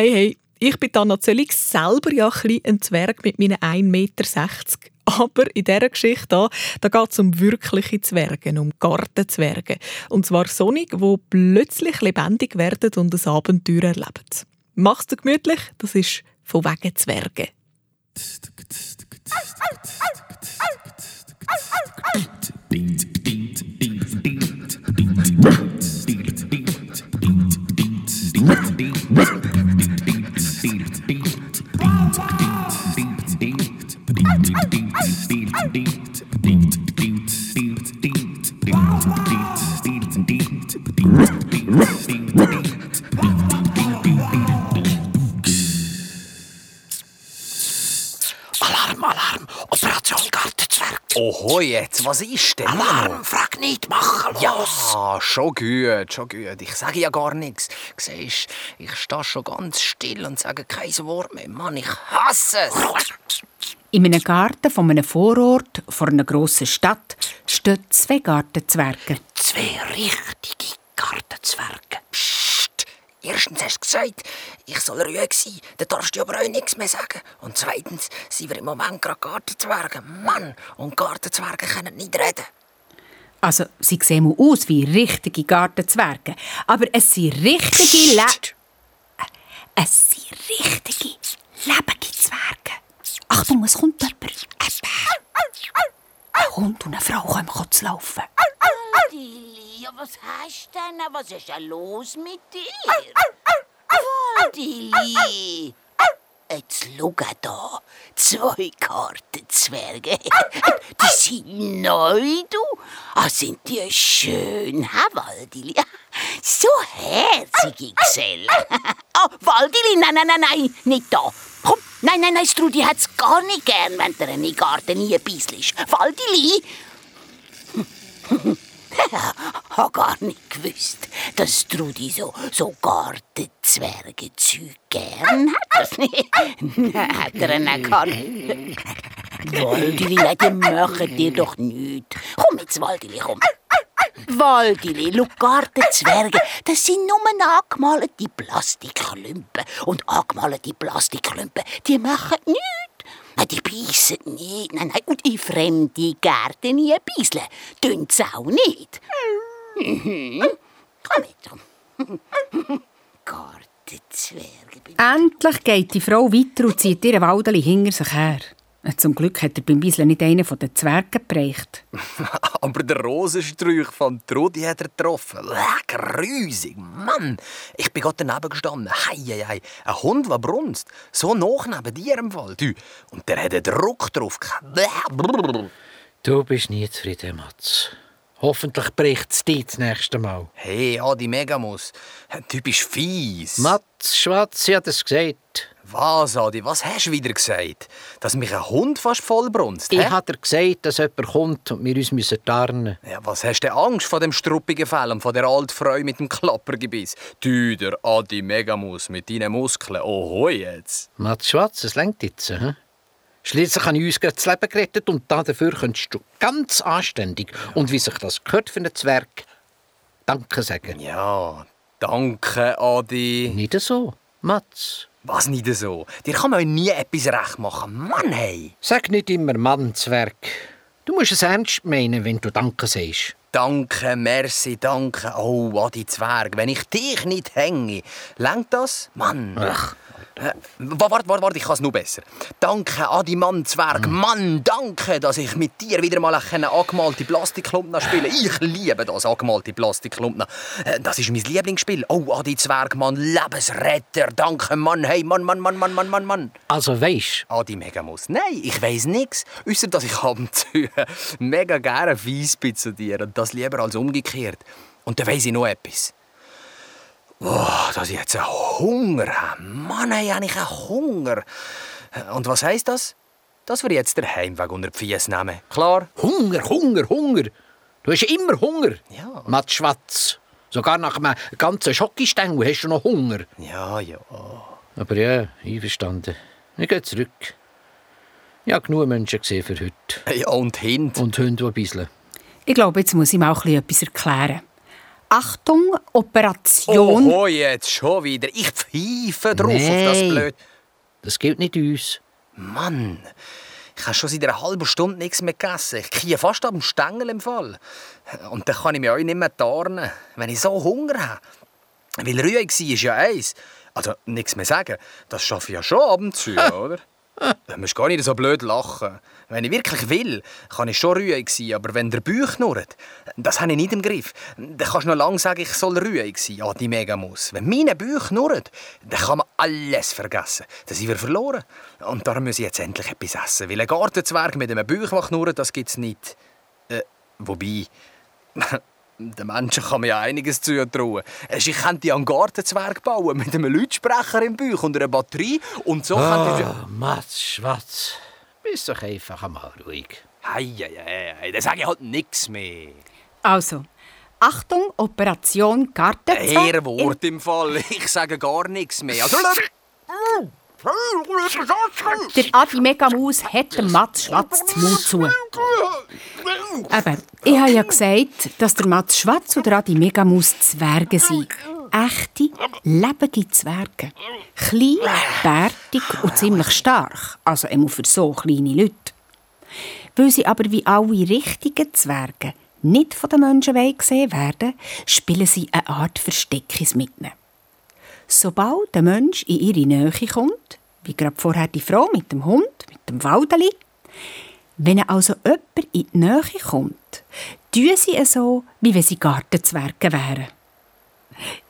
Hey, hey, ich bin Anna Zöllig, selber ja ein, ein Zwerg mit meinen 1,60 Meter. Aber in dieser Geschichte hier, da geht es um wirkliche Zwerge, um Gartenzwerge. Und zwar Sonic, die plötzlich lebendig werden und ein Abenteuer erleben. Mach's dir gemütlich, das ist von wegen Zwerge. Alarm, Alarm! Operation Gartenzwerg! Oho, jetzt, was ist denn? Alarm! Frag nicht, mach los! Ja, schon gut, schon gut. Ich sage ja gar nichts. Siehst, ich stehe schon ganz still und sage kein Wort mehr. Mann, ich hasse es. In einem Garten von einem Vorort vor einer grossen Stadt stehen zwei Gartenzwerge. Zwei richtige Gartenzwerge. Psst! Erstens hast du gesagt, ich soll ruhig sein. Dann darfst du aber auch nichts mehr sagen. Und zweitens sind wir im Moment gerade Gartenzwerge. Mann, und Gartenzwerge können nicht reden. Also, sie sehen aus wie richtige Gartenzwerge. Aber es sind richtige Le Es sind richtige, lebende Zwerge. Achtung, es kommt jemand. Ein Hund und eine Frau kommen zu laufen. Ja, was hast du denn? Was ist denn los mit dir? Valdili! Jetzt schau da. Zwei Gartenzwerge. Die sind neu, du. Ah, sind die schön, hä, Waldili? So herzige Gesellen. Ah, Waldili, nein, nein, nein, nein, nicht da. Komm, nein, nein, nein, Strudi hat's gar nicht gern, wenn der in den Garten nie bisselst. Waldili? habe gar nicht gewusst, dass Trudi so, so Gartenzwerge-Zeug gern hat. Nein, hat er ihn gar nicht. Waldili, nein, die machen dir doch nichts. Komm jetzt, Waldili, komm. Waldili, schau, Gartenzwerge, das sind nur angemalte Plastikklumpen. Und angemalte Plastikklumpen, die machen nichts. Die beißen nicht. Nein, nein. Und in fremde Gärten nie beißen. Tun sie auch nicht. Mhm. Komm mit. Gartenzwerge. Endlich geht die Frau weiter und zieht ihren Waldeli hinter sich her. Zum Glück hat er beim Bisseln nicht einen von den Zwergen geprägt. Aber der Rosensträuch von Trudi hat er getroffen. Lecker, grusig. Mann, ich bin gerade daneben gestanden. Hei, hei, hei. Ein Hund, der brunst. So nach neben dir im Fall. Du. Und der hat einen Druck drauf. gehabt. Du bist nie zufrieden, Mats. Hoffentlich bricht es dich das nächste Mal. Hey, Adi Megamus. Du bist fies. Mats Schwatz hat es gesagt. Was, Adi? Was hast du wieder gesagt? Dass mich ein Hund fast voll brunst? Ich habe dir gesagt, dass jemand kommt und wir uns müssen tarnen Ja, was hast du denn Angst vor dem struppigen Fell und vor der alten Frau mit dem Klappergebiss? Du, der Adi Megamus mit deinen Muskeln. Oho, jetzt. Mats Schwatz, es längt jetzt. Hm? Schließlich habe ich uns das Leben gerettet und dafür könntest du ganz anständig und wie sich das gehört für einen Zwerg Danke sagen. Ja, danke, Adi. Nicht so, Mats. Was nicht so? Dir kann man nie etwas recht machen. Mann, hey. Sag nicht immer Mann, Zwerg. Du musst es ernst meinen, wenn du Danke sagst. Danke, merci, danke. Oh, Adi Zwerg, wenn ich dich nicht hänge, lenkt das? Mann. Ach. Warte, warte, warte, ich kann es noch besser. Danke, Adi Mann Zwerg. Mann, danke, dass ich mit dir wieder mal eine angemalte Plastikklumpen spiele. Ich liebe das, angemalte Plastikklumpen. Äh, Das ist mein Lieblingsspiel. Oh, Adi Zwerg, Mann, Lebensretter. Danke, Mann. Hey, Mann, Mann, Mann, Mann, Mann, Mann, Mann. Also weisst, Adi Megamus. Nein, ich weiß nichts. Außer dass ich ab und zu mega gerne fies bin zu dir. Und das lieber als umgekehrt. Und dann weiss ich noch etwas. Boah, dass ich jetzt einen Hunger habe. Mann, ey, habe ich einen Hunger. Und was heisst das? Dass wir jetzt den Heimweg unter die Füße nehmen. Klar? Hunger, Hunger, Hunger. Du hast immer Hunger. Ja. Mats Schwatz. Sogar nach einem ganzen Schokistängel hast du noch Hunger. Ja, ja. Aber ja, einverstanden. Ich gehe zurück. Ich habe genug Menschen gesehen für heute. Ja, und Hint. Und Hunde, die bisseln. Ich glaube, jetzt muss ich mal ein bisschen etwas erklären. Achtung, Operation. Oh, jetzt schon wieder. Ich pfeife drauf auf das. Blöd. Das gilt nicht uns. Mann, ich habe schon seit einer halben Stunde nichts mehr gegessen. Ich kriege fast am Stängel im Fall. Und dann kann ich mich auch nicht mehr tarnen, wenn ich so Hunger habe. Weil Rühe war ist ja eins. Also nichts mehr sagen, das schaffe ich ja schon ab und zu, oder? Du musst gar nicht so blöd lachen. Wenn ich wirklich will, kann ich schon rühig sein, aber wenn der Bauch knurrt, das habe ich nicht im Griff. Dann kannst du noch lange sagen, ich soll rühig sein, ja, die Megamus. Wenn mein Bauch knurrt, dann kann man alles vergessen. Dann sind wir verloren. Und darum muss ich jetzt endlich etwas essen, weil ein Gartenzwerg mit einem Bauch, der knurrt, das gibt es nicht. Äh, wobei... Den Menschen kann man ja einiges zutrauen. Ich könnte einen Gartenzwerg bauen mit einem Lautsprecher im Bauch und einer Batterie. Und so könnte ich... Ah, Matz, Schwatz. Bist doch einfach einmal ruhig. Hei, hei, hei, hei, dann sage ich halt nichts mehr. Also, Achtung, Operation Gartenzwerg. Ehrenwort im Fall. Ich sage gar nichts mehr. Also, Der Adi Megamus hat dem Mats Schwatz zum Mund zu. Eben, ich habe ja gesagt, dass der Mats Schwatz und der Adi Megamus Zwerge sind. Echte, lebendige Zwerge. Klein, bärtig und ziemlich stark. Also immer für so kleine Leute. Weil sie aber wie alle richtigen Zwerge nicht von den Menschen gesehen werden, spielen sie eine Art Versteckis mit ihnen. Sobald der Mensch in ihre Nähe kommt, wie gerade vorher die Frau mit dem Hund, mit dem Waldeli, wenn also jemand in die Nähe kommt, tun sie es so, wie wenn sie Gartenzwerge wären.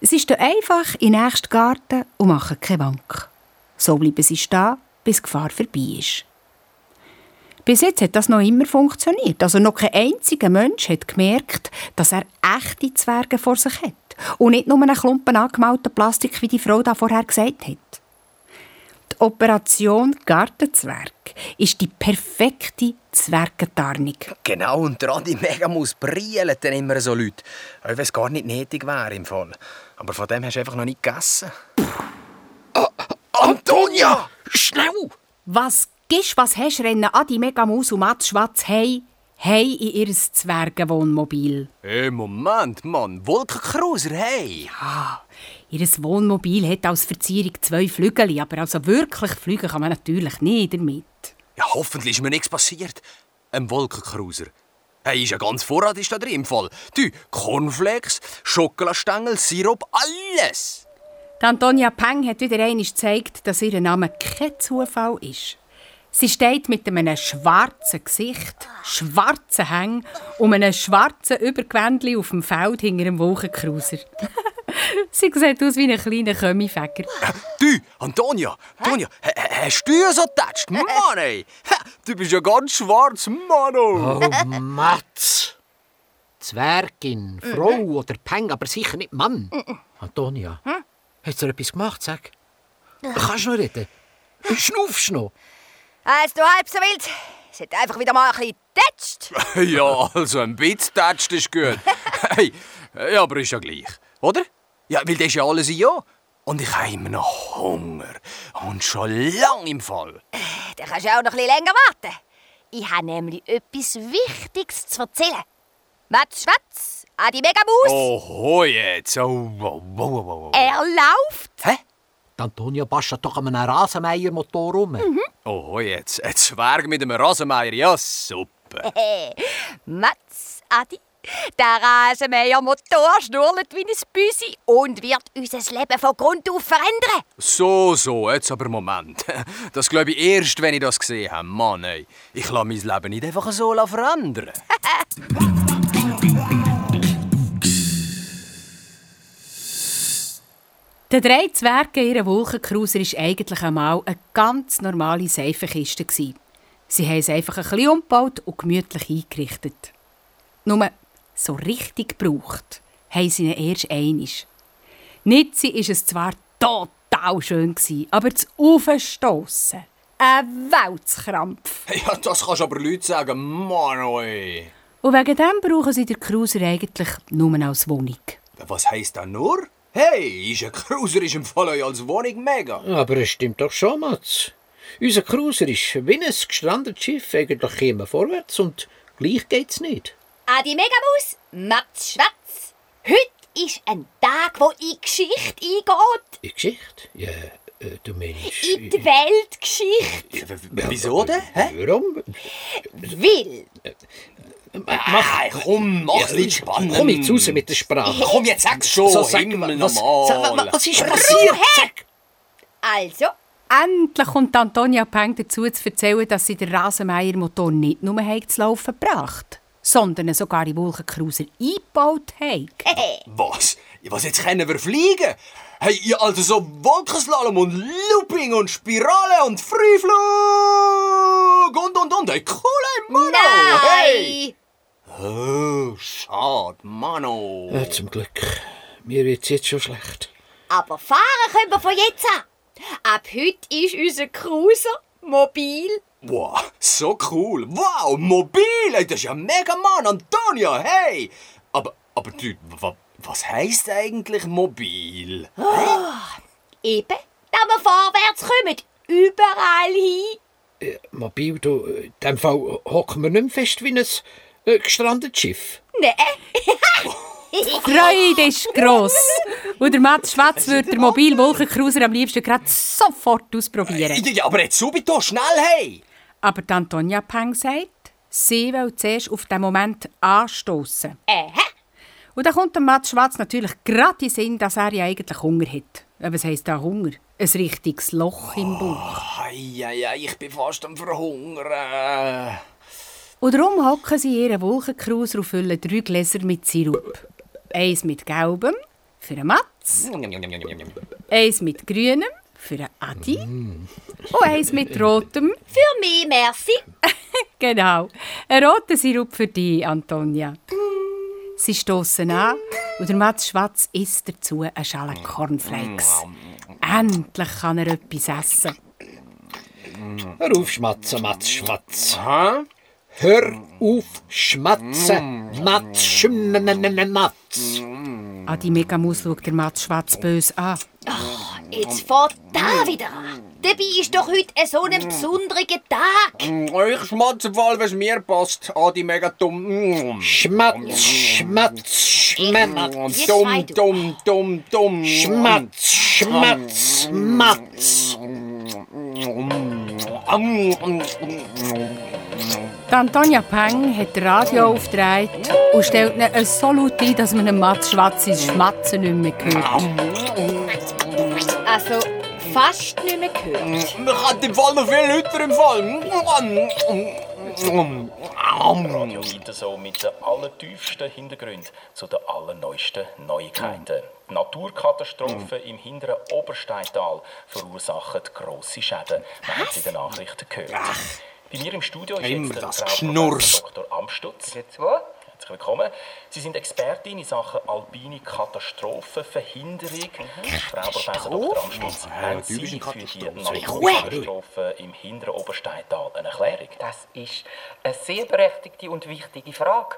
Sie stehen einfach in den nächsten Garten und machen keine Wank. So bleiben sie stehen, bis die Gefahr vorbei ist. Bis jetzt hat das noch immer funktioniert. Also noch kein einziger Mensch hat gemerkt, dass er echte Zwerge vor sich hat. Und nicht nur einen Klumpen angemalten Plastik, wie die Frau da vorher gesagt hat. Die Operation Gartenzwerg ist die perfekte Zwergentarnung. Genau, und der Adi Megamus brillen dann immer so Leute. Auch wenn es gar nicht nötig wäre im Fall. Aber von dem hast du einfach noch nicht gegessen. Antonia! Schnell! Was gibst, was hast, rennen Adi Megamus und Mats Schwatz hei, hei in ihr Zwergenwohnmobil. Hey, Moment, Mann. Wolkenkruiser, hey! Ihr Wohnmobil hat als Verzierung zwei Flügel, aber also wirklich fliegen kann man natürlich nicht damit. Ja, hoffentlich ist mir nichts passiert. Ein Wolkenkruiser. Hey, ist ja ganz Vorrat ist da drin im Fall. Du, Cornflakes, Schokoladenstängel, Sirup, alles! Die Antonia Peng hat wieder einmal gezeigt, dass ihr Name kein Zufall ist. Sie steht mit einem schwarzen Gesicht, schwarzen Hängen und einem schwarzen Übergewändchen auf dem Feld hinter einem Wolkenkruiser. Sie sieht aus wie ein kleiner Kömmifäger. Du, Antonia, Antonia, ha- ha- hast du ja so getatscht? Mann, ey! Du bist ja ganz schwarz, Mann! oh. Oh, Matz! Zwergin, Frau oder Peng, aber sicher nicht Mann. Antonia, hast du etwas gemacht, sag? Kannst du noch reden? Schnaufst du noch? Also, du halb so wild. Es hat einfach wieder mal ein bisschen getatscht. Ja, also ein bisschen getatscht ist gut. Hey, ja, aber ist ja gleich, oder? Ja, weil das ist ja alles ja. Und ich habe immer noch Hunger. Und schon lang im Fall. Dann kannst du auch noch ein bisschen länger warten. Ich habe nämlich etwas Wichtiges zu erzählen. Mats Schwatz, Adi Megamus, Oho, jetzt. Oh, wow, wow, wow, wow. er läuft. Hä? Die Antonia bastelt doch an einem Rasenmähermotor rum. Oho, jetzt. Ein Zwerg mit einem Rasenmeier. Ja, super. Mats, Adi, der Rasenmähermotor schnurrt wie ein Büsi und wird unser Leben von Grund auf verändern. So, so, jetzt aber Moment. Das glaube ich erst, wenn ich das gesehen habe. Mann, ey. Ich lasse mein Leben nicht einfach so verändern. Der drei Zwerge in ihrer Wolkencruiser war eigentlich einmal eine ganz normale Seifenkiste. gewesen. Sie haben es einfach ein bisschen umgebaut und gemütlich eingerichtet. Nur so richtig gebraucht haben sie ihn erst einmal. Nitzi war es zwar total schön, gewesen, aber das Aufstossen, ein Weltskrampf. Ja, das kannst aber Leute sagen. Mann, ey. Und wegen dem brauchen sie den Cruiser eigentlich nur als Wohnung. Was heisst das nur? Hey, ist ein Cruiser ist im Fall euch als Wohnung mega. Aber es stimmt doch schon, Matz. Unser Cruiser ist wie ein gestrandetes Schiff. Eigentlich immer vorwärts und gleich geht's nicht. Adi Megamus, Mats Schwatz, heute ist ein Tag, wo in die Geschichte eingeht. In Geschichte? Ja, äh, du meinst... In die Weltgeschichte. Ja, w- Wieso denn? Hä? Warum? Weil Mach, komm, mach's nicht spannend. Komm jetzt raus mit der Sprache. Komm, jetzt sag's schon. So, sag, Himmel was, nochmal. sag, was ist passiert? Also, Endlich kommt Antonia Peng dazu zu erzählen, dass sie den Rasenmähermotor nicht nur zu laufen gebracht sondern ihn sogar in Wolkencruiser eingebaut hat. Was? Was, jetzt können wir fliegen? Hey, ihr also so Wolkenslalom und Looping und Spirale und Freeflug und und und. Hey, cool, hey, Mano. Hey. Oh, schade, Mano. Ja, zum Glück. Mir wird's jetzt schon schlecht. Aber fahren können wir von jetzt an. Ab heute ist unser Cruiser mobil. Wow, so cool. Wow, mobil. Hey, das ist ja mega, Mann. Antonia, hey. Aber, aber du, wa, was heißt eigentlich mobil? Eben, da wir vorwärts kommen. Überall hin. Äh, mobil, du, äh, in dem Fall hocken wir nicht mehr fest wie ein gestrandetes Schiff. Nein. Die Freude ist gross. Und der Mats Schwatz würde den mobilen Wolkencruiser am liebsten gerade sofort ausprobieren. Ja, aber jetzt subito, schnell, hey. Aber die Antonia Peng sagt, sie will zuerst auf den Moment anstoßen. Aha. Und dann kommt der Mats Schwarz natürlich gerade in den Sinn, dass er ja eigentlich Hunger hat. Aber was heisst da Hunger? Ein richtiges Loch im Bauch. Ja, ja, ich bin fast am Verhungern. Und darum hocken sie ihren Wolkencruiser und füllen drei Gläser mit Sirup. Eins mit gelbem für den Mats, eins mit grünem für den Adi und eins mit rotem, Für mich, merci. genau, ein roter Sirup für dich, Antonia. Sie stoßen an und der Mats Schwatz isst dazu eine Schale Cornflakes. Endlich kann er etwas essen. Hör auf, schmatzen, Matz, schmatz. Hä? Hör auf, schmatzen, Matz, schmatz. Adi Megamus schaut der Mats Schwatz böse an. Jetzt fährt da wieder an. Dabei ist doch heute ein so ein besonderer Tag. Ich schmatze voll, was mir passt. Adi, mega dumm. Schmatz, schmatz, schmatz. Dumm, du. dumm, dumm, dumm. Schmatz, schmatz, matz. Die Antonia Peng hat das Radio aufgedreht und stellt ihn so laut ein, dass man dem Mats Schwatz ins Schmatzen nicht mehr hört. Also, fast nicht mehr gehört. Man hat im Fall noch viel lauter im Fall. Radio Interso mit den allertiefsten Hintergründen zu den allerneuesten Neuigkeiten. Die Naturkatastrophen im hinteren Obersteintal verursachen grosse Schäden. Wir haben es in den Nachrichten gehört. Bei mir im Studio ist Immer jetzt der. Professor Dr. Amstutz. Jetzt wo? Herzlich willkommen. Sie sind Expertin in Sachen alpine Katastrophenverhinderung. Frau Professor Dr. Amstutz, haben Sie für die Katastrophe. Naturkatastrophen im hinteren Obersteintal eine Erklärung? Das ist eine sehr berechtigte und wichtige Frage.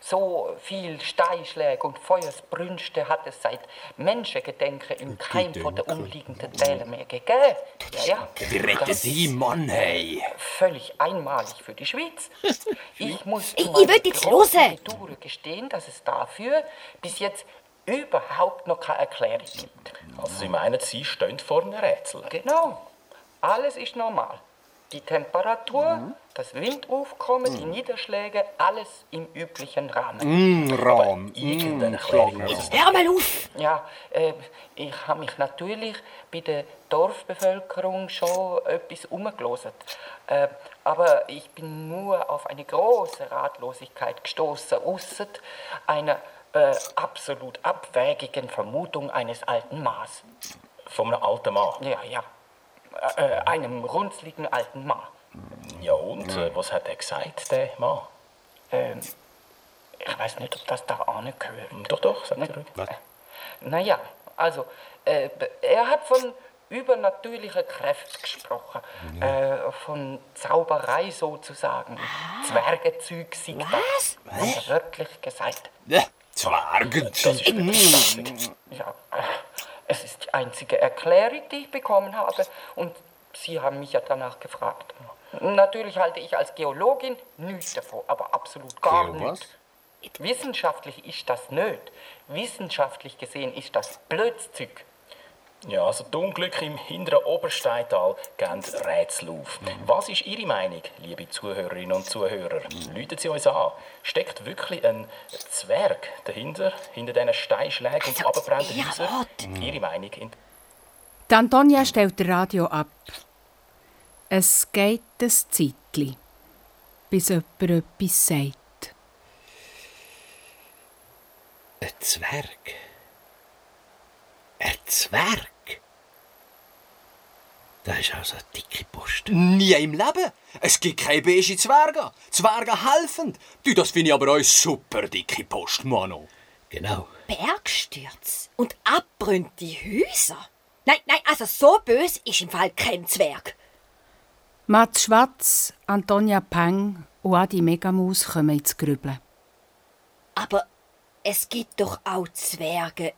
So viel Steinschläge und Feuersbrünste hat es seit Menschengedenken im Keim von der umliegenden Täler mehr gegeben. Ja, ja. Wie Das Sie, Mann, hey? Völlig einmalig für die Schweiz. Ich muss Ich- ich will jetzt hören. Bedauern gestehen, dass es dafür bis jetzt überhaupt noch keine Erklärung gibt. Also Sie meinen, Sie stehen vor einem Rätsel? Genau. Alles ist normal. Die Temperatur, das Windaufkommen, die Niederschläge, alles im üblichen Rahmen. Erklärung muss es Hör mal auf. Ja, äh, ich habe mich natürlich bei der Dorfbevölkerung schon etwas umgelesen. Äh, aber ich bin nur auf eine große Ratlosigkeit gestoßen, ausser einer äh, absolut abwägigen Vermutung eines alten Maß. Von einem alten Mann. Ja, ja. Äh, äh, einem runzligen alten Mann. Ja und, äh, was hat er gesagt, der Mann? Ähm, ich weiß nicht, ob das da angehört. Doch, doch, sag dir ruhig. Was? Naja, also, äh, er hat von übernatürlichen Kräften gesprochen. Äh, von Zauberei sozusagen. Zwergenzeug sei das. Hat er wörtlich gesagt. Ja, Zwergen. Das ist wirklich Ja, äh, es ist die einzige Erklärung, die ich bekommen habe. Und Sie haben mich ja danach gefragt. Natürlich halte ich als Geologin nichts davon, aber absolut gar nichts. Wissenschaftlich ist das nicht. Wissenschaftlich gesehen ist das Blödzeug. Ja, also die Unglücke im hinteren Obersteintal geben Rätsel auf. Was ist Ihre Meinung, liebe Zuhörerinnen und Zuhörer? Läuten Sie uns an. Steckt wirklich ein Zwerg dahinter, hinter diesen Steinschlägen und abgebrannten ja, Häusern? warte. Ihre Meinung? In Die Antonia stellt das Radio ab. Es geht ein Zeitchen, bis jemand etwas sagt. Ein Zwerg. Ein Zwerg? Das ist also eine dicke Post. Nie im Leben. Es gibt keine beige Zwerge. Zwerge helfen. Du, das finde ich aber auch super dicke Post, Mano. Genau. Bergstürze und abbrünnte Häuser. Nein, nein, also so böse ist im Fall kein Zwerg. Mats Schwatz, Antonia Peng und Adi Megamus kommen ins Grübeln. Aber es gibt doch auch Zwerge,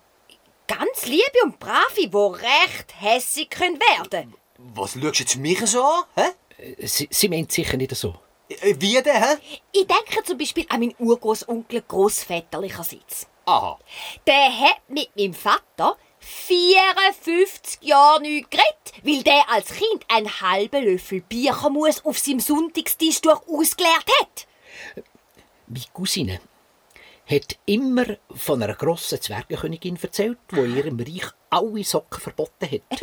ganz liebe und brave, wo recht hässig können werden. Was schaust du jetzt mich so an? Hä? Sie, Sie meint sicher nicht so. Äh, Wie denn, hä? Ich denke zum Beispiel an meinen Urgroßonkel großväterlicherseits. Aha. Der hat mit meinem Vater 54 Jahre nicht geredet, weil der als Kind einen halben Löffel Bierchermus auf seinem Sonntagstisch durch ausgeleert hat. Meine Cousine hat immer von einer grossen Zwergenkönigin erzählt, die in ihrem Reich alle Socken verboten hat.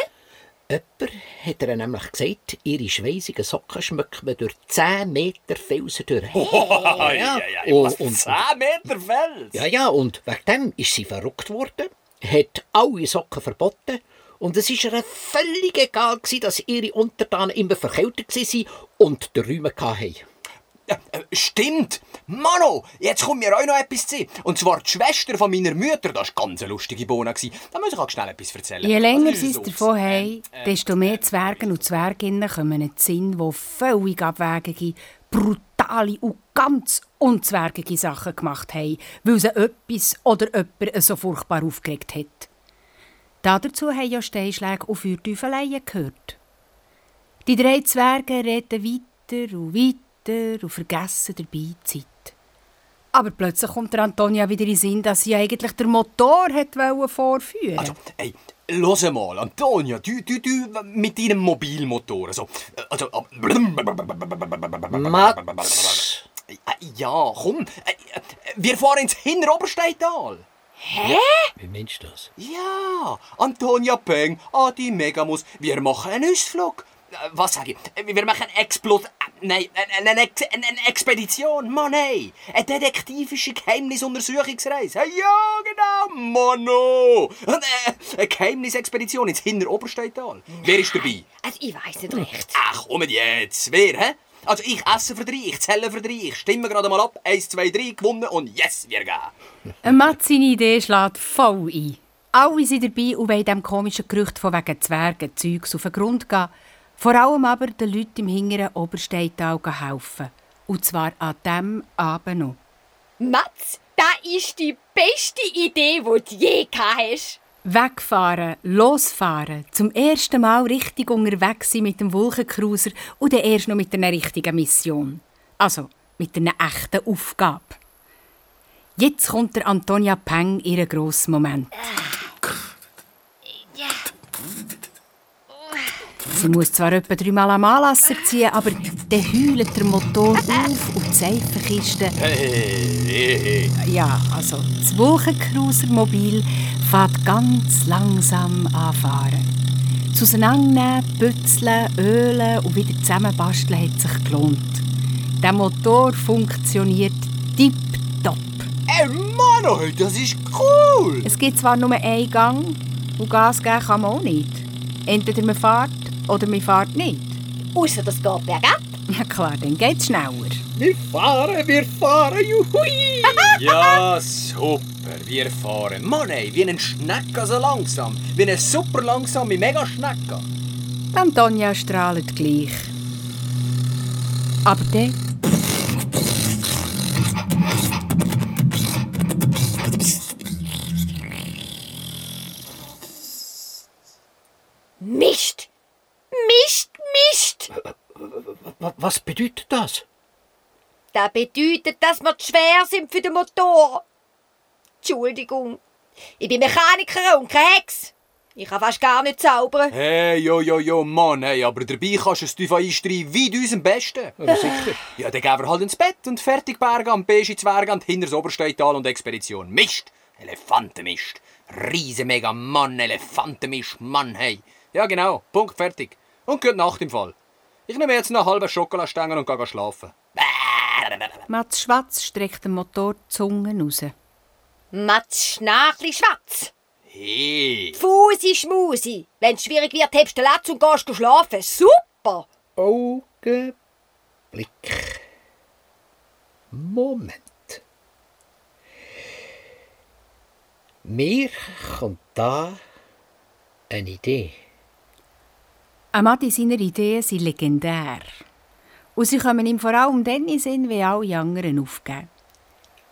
Jemand hat ihr nämlich gesagt, ihre schweissigen Socken schmeckt man durch 10 Meter Felsen durch. ja, ja, ja. Oh, Was, und- 10 Meter Fels? Ja, ja, und wegen dem ist sie verrückt worden, hat alle Socken verboten und es war ihr völlig egal, gewesen, dass ihre Untertanen immer verkältet waren und den Räume hatten. Ja, äh, Stimmt! Mano, jetzt kommt mir auch noch etwas zu. Und zwar die Schwester von meiner Mutter, das war ganz eine lustige Bohne. gewesen. Da muss ich auch schnell etwas erzählen. Je länger Also, sie es davon haben, desto mehr Zwergen und Zwerginnen kommen in den Sinn, die völlig abwegige, brutale und ganz unzwergige Sachen gemacht haben, weil sie etwas oder jemand so furchtbar aufgeregt hat. Dazu haben ja Steinschläge und Feuerteufeleien gehört. Die drei Zwerge reden weiter und weiter und vergessen dabei die Zeit. Aber plötzlich kommt der Antonia wieder in den Sinn, dass sie eigentlich den Motor hat vorführen Also, ey, los mal, Antonia, du, du, du mit deinem Mobilmotor. Also, also, Mats! Ja, komm. Äh, Wir fahren ins Hinterobersteintal. Wie meinst du das? Ja, Antonia Peng, Adi Megamus, wir machen einen Ausflug. Äh, Was sag ich? Äh, Wir machen eine Explod... äh, Nein, eine, eine, Ex- eine, eine Expedition, Mann, hey. Eine detektivische Geheimnisuntersuchungsreise. Ja, genau, Mano. Und, äh, Eine Geheimnisexpedition ins Hinterobersteintal. Wer ist dabei? Also ich weiß nicht recht. Ach, komm jetzt. Wer, hä? Also ich esse für drei, ich zähle für drei, ich stimme gerade mal ab. Eins, zwei, drei, gewonnen und yes, wir gehen. Mats seine Idee schlägt voll ein. Alle sind dabei und wollen diesem komischen Gerücht von wegen Zwergen Zeugs auf den Grund gehen. Vor allem aber den Leuten im hinteren Obersteintal helfen. Und zwar an diesem Abend noch. Mats, das ist die beste Idee, die du je hast. Wegfahren, losfahren, zum ersten Mal richtig unterwegs sein mit dem Wolkencruiser und dann erst noch mit einer richtigen Mission. Also mit einer echten Aufgabe. Jetzt kommt der Antonia Peng ihren grossen Moment. Sie muss zwar etwa dreimal am Anlasser ziehen, aber dann heult der Motor auf und die Seifenkiste ja, also das Wolkencruiser-Mobil fährt ganz langsam anfahren. Das Auseinandernehmen, Bützeln, Ölen und wieder zusammenbasteln hat sich gelohnt. Der Motor funktioniert tipptopp. Ey, Mano, das ist cool. Es gibt zwar nur einen Gang und Gas geben kann man auch nicht. Entweder man fährt oder man fährt nicht. Außer das geht bergab. Ja klar, dann geht's schneller. Wir fahren, wir fahren, juhui! Ja, super, wir fahren. Mann, ey, wie ein Schnecker so langsam. Wie eine super langsame Mega-Schnecke. Die Antonia strahlt gleich. Aber dann bedeutet das? Das bedeutet, dass wir zu schwer sind für den Motor. Entschuldigung. Ich bin Mechaniker und kein Hex. Ich kann fast gar nicht zaubern. Hey, jo, jo, jo, Mann, hey, aber dabei kannst du es tief einstreuen wie du am besten. Ja, sicher. Ja, dann gehen wir halt ins Bett und fertig Berge am beige Zwerge und hinter das Obersteital und Expedition. Mist! Elefantenmist! Riese mega Mann, Elefantenmist, Mann, hey. Ja, genau, Punkt, fertig. Und gute Nacht im Fall. Ich nehme jetzt noch einen halben Schokoladenstängel und gehe schlafen. Mats Schwatz streckt dem Motor die Zunge raus. Matsch, Schnachli, Schwatz. Hey! Fusi, Schmusi. Wenn's schwierig wird, hebst du den Latz und gehst schlafen. Super. Augenblick. Moment. Mir kommt da eine Idee. Amadi seine Ideen sind legendär. Und sie kommen ihm vor allem dann in den Sinn, wenn alle anderen aufgeben.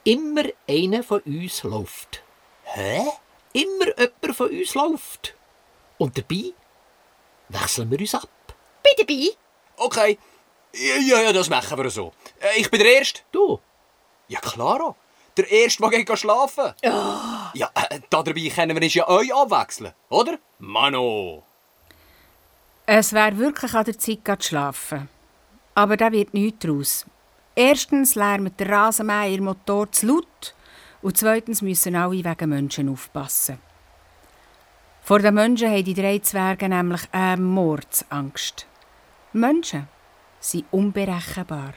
Immer einer von uns läuft. Hä? Immer jemand von uns läuft. Und dabei wechseln wir uns ab. Bin dabei. Okay. Ja, ja, das machen wir so. Äh, Ich bin der Erste. Du? Ja, klaro. Der Erste, der geht schlafen. Ja, äh, dabei können wir uns ja euch abwechseln, oder? Mano! Es wäre wirklich an der Zeit, zu schlafen. Aber da wird nichts daraus. Erstens lärmt der Rasenmäher-Motor zu laut und zweitens müssen alle wegen Menschen aufpassen. Vor den Menschen haben die drei Zwerge nämlich eine Mordsangst. Menschen sind unberechenbar.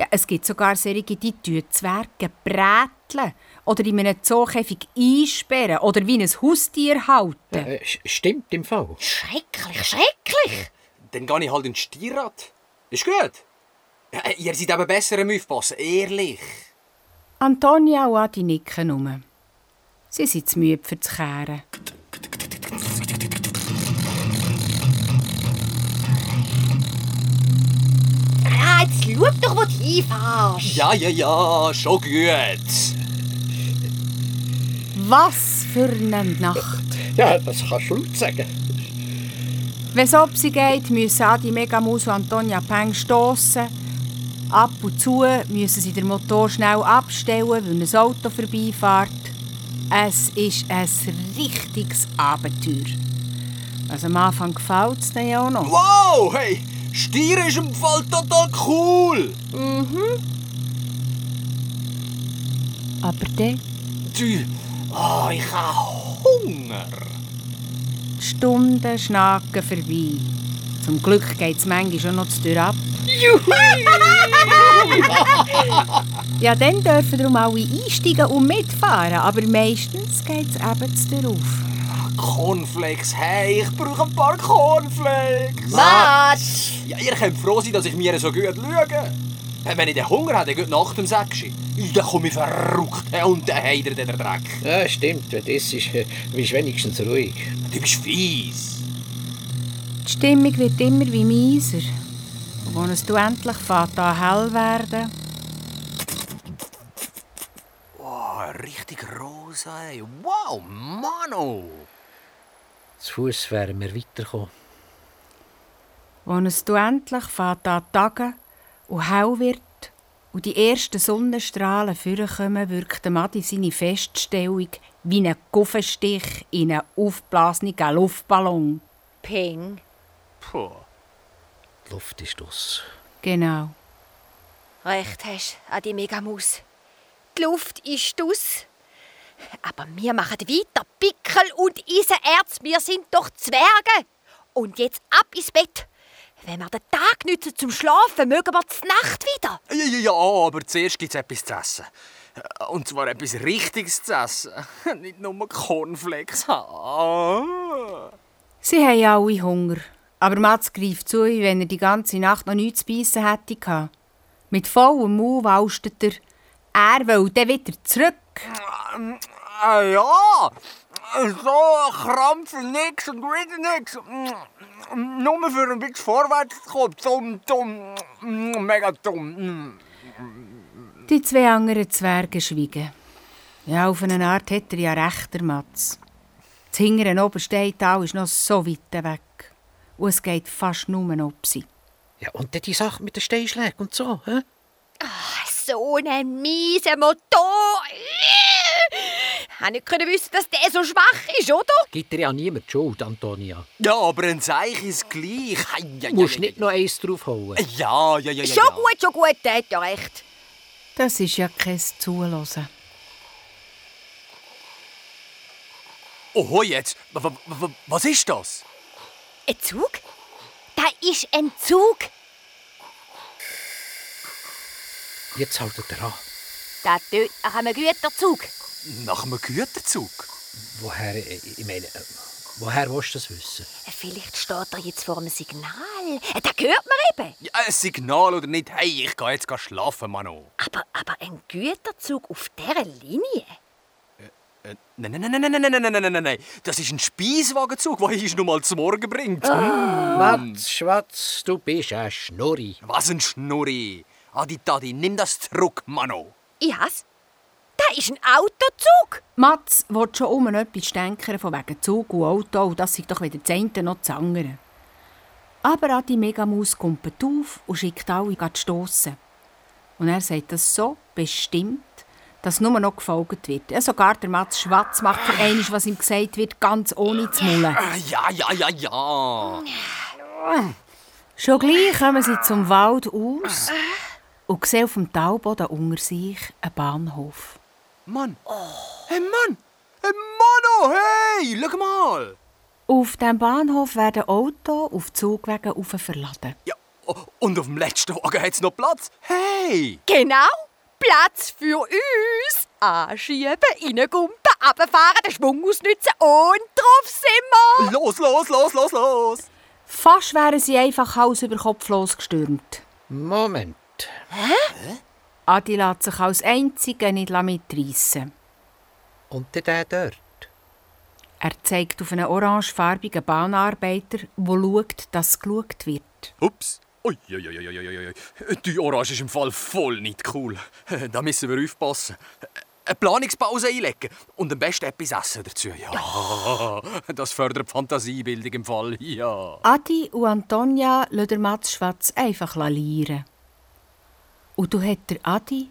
Ja, es gibt sogar solche, die tun Zwerge bräteln oder in einem Zookäfig einsperren oder wie ein Haustier halten. Äh, stimmt im Fall. Schrecklich, schrecklich. Dann gehe ich halt ins Stierrad. Ist gut. Ja, äh, ihr seid eben besser am Aufpassen, ehrlich. Antonia und Adi nicken um. Sie sind zu müde für das Kehren. Ah, jetzt schau doch, wo du hinfährst. Ja, ja, ja, schon gut. Was für eine Nacht! Ja, das kannst du laut sagen. Wenn es ob sie geht, müssen Adi Megamus und Antonia Peng stossen. Ab und zu müssen sie den Motor schnell abstellen, weil ein Auto vorbeifährt. Es ist ein richtiges Abenteuer. Also am Anfang gefällt es ja auch noch. Wow, hey, Stier ist im Fall total cool. Aber dann, Du, oh, ich habe Hunger. die Stunden schnacken vorbei. Zum Glück geht es manchmal schon noch zu Tür ab. ja, dann dürfen darum alle einsteigen und mitfahren, aber meistens geht es eben zu Tür auf. Cornflakes, hey, ich brauche ein paar Cornflakes. Matsch. Ja, ihr könnt froh sein, dass ich mir so gut schaue. Wenn ich den Hunger habe, dann geht nach dem Säckchen. Dann komme ich verrückt und dann heidert der Dreck. Ja, stimmt. Wenn das ist, äh, bist du wenigstens ruhig. Du bist fies. Die Stimmung wird immer wie mieser. Und als es du endlich fährt an hell werden, Oh, richtig rosa, ey. Wow, Mano. Zu Fuß wären wir weitergekommen. als es du endlich fährt an Tage und hell wird und die ersten Sonnenstrahlen vorkommen, wirkt Madi seine Feststellung wie ein Kuffenstich in einen aufgeblasenen Luftballon. Peng. Puh. Die Luft ist aus. Genau. Recht hast, Adi Megamus. Die Luft ist aus. Aber wir machen weiter. Pickel und Eisenerz, wir sind doch Zwerge. Und jetzt ab ins Bett. Wenn wir den Tag nützen zum Schlafen, mögen wir die Nacht wieder. Ja, ja, ja, aber zuerst gibt es etwas zu essen. Und zwar etwas Richtiges zu essen. Nicht nur Cornflakes. Ah. Sie haben alle Hunger. Aber Mats greift zu, wenn er die ganze Nacht noch nichts zu beißen hätte. gehabt. Mit vollem Mund walstet er. Er will dann wieder zurück. Ah, ja, so Krampf und nix und wieder nix. Nur für ein bisschen vorwärts zu kommen. Dumm, dumm, mega dumm. Die zwei anderen Zwerge schweigen. Ja, auf eine Art hat er ja recht, der Mats. Das hinteren Obersteintal ist noch so weit weg. Und es geht fast nur noch um sie. Ja, und dann die Sache mit den Steinschlägen und so. Hä? So einen miesen Motor. Ich hätte nicht können wissen, dass der so schwach ist, oder? Gibt dir ja niemand die Schuld, Antonia. Ja, aber ein Zeichen ist gleich. Ei, ei, Du musst nicht noch eins draufhauen. ei. Ja, ja, ja, ja. Schon ja. gut, schon gut, der hat ja recht. Das ist ja kein Zuhören. Oho, jetzt. W w- w- was ist das? Ein Zug? Da ist ein Zug. Jetzt haltet er an. Da tönt nach einem Güterzug. Nach einem Güterzug? Woher, äh, ich meine, äh, woher willst du das wissen? Vielleicht steht er jetzt vor einem Signal. Äh, Da hört man eben. Ja, ein Signal oder nicht? Hey, ich gehe jetzt schlafen, Mano. Aber, aber ein Güterzug auf dieser Linie? Äh, nein, nein, nein, nein, nein, nein, nein, nein, nein, nein, nein. Das ist ein Speiswagenzug, der uns noch mal zum Morgen bringt. Schwatz, Schwatz, du bist ein Schnurri. Was ein Schnurri. Adi Tadi, nimm das zurück, Mano. Ich has. Da ist ein Autozug. Mats will schon um etwas denken von wegen Zug und Auto und das sei doch weder das eine noch das andere. Aber Adi Megamus kommt auf und schickt alle zu stossen. Und er sagt das so bestimmt, dass nur noch gefolgt wird. Ja, sogar der Mats Schwatz macht für einmal, was ihm gesagt wird, ganz ohne zu mullen. Ja, ja, ja, ja. Schon gleich kommen sie zum Wald aus und sehen auf dem Talboden unter sich einen Bahnhof. Mann. Hey, Mann. Hey, Mano, hey, schau mal. Auf dem Bahnhof werden Autos auf Zugwegen verladen. Ja, oh, und auf dem letzten Wagen hat es noch Platz. Hey. Genau. Platz für uns. Anschieben, reingumpen, runterfahren, den Schwung ausnutzen und drauf sind wir. Los, los, los, los, los. Fast wären sie einfach Hals über Kopf losgestürmt. Moment. Adi lässt sich als Einziger nicht mitreissen. Und der dort? Er zeigt auf einen orangefarbigen Bahnarbeiter, der schaut, dass geschaut wird. Ups. Ui, ui, ui, ui, ui, ui. Die Orange ist im Fall voll nicht cool. Da müssen wir aufpassen. Eine Planungspause einlegen und am besten etwas essen dazu. Ja, das fördert die Fantasiebildung im Fall. Ja. Adi und Antonia lassen Mats Schwatz einfach lieren. Und du hat der Adi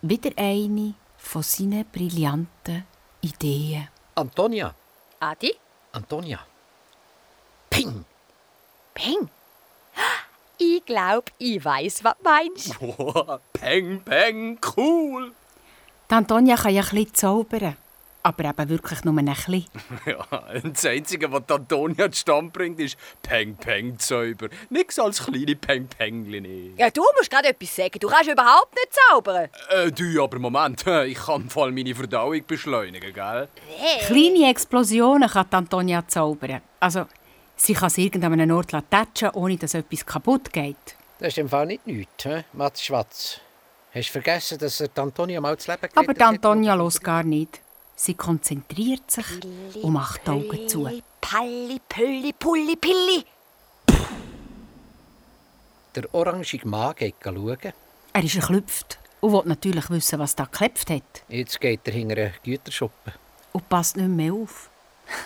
wieder eine von seinen brillanten Ideen. Antonia. Adi? Antonia. Ping. Peng. Ich glaub, ich weiß, was du meinst. Boah, peng, peng, cool. Die Antonia kann ja ein bisschen zaubern, aber eben wirklich nur ein bisschen. Ja, das Einzige, was Antonia zustande bringt, ist Peng, Peng, Zauber. Nichts als kleine Peng, Penglini. Ja, du musst gerade etwas sagen. Du kannst überhaupt nicht zaubern. Äh, du, aber Moment, ich kann im Fall meine Verdauung beschleunigen, gell? Kleine Explosionen kann Antonia zaubern. Also, sie kann es irgendeinem Ort tätschen, ohne dass etwas kaputt geht. Das ist im Fall nicht nichts, he? Mats Schwatz. Hast du vergessen, dass er Antonia mal das Leben gerettet Aber Antonia los gar nicht. Sie konzentriert sich und macht die Augen zu. Palli, Pölli, Pulli, Pilli. Der orangige Mann geht schauen. Er ist erklüpft und will natürlich wissen, was da geklebt hat. Jetzt geht er hinter einen Güterschuppen. Und passt nicht mehr auf.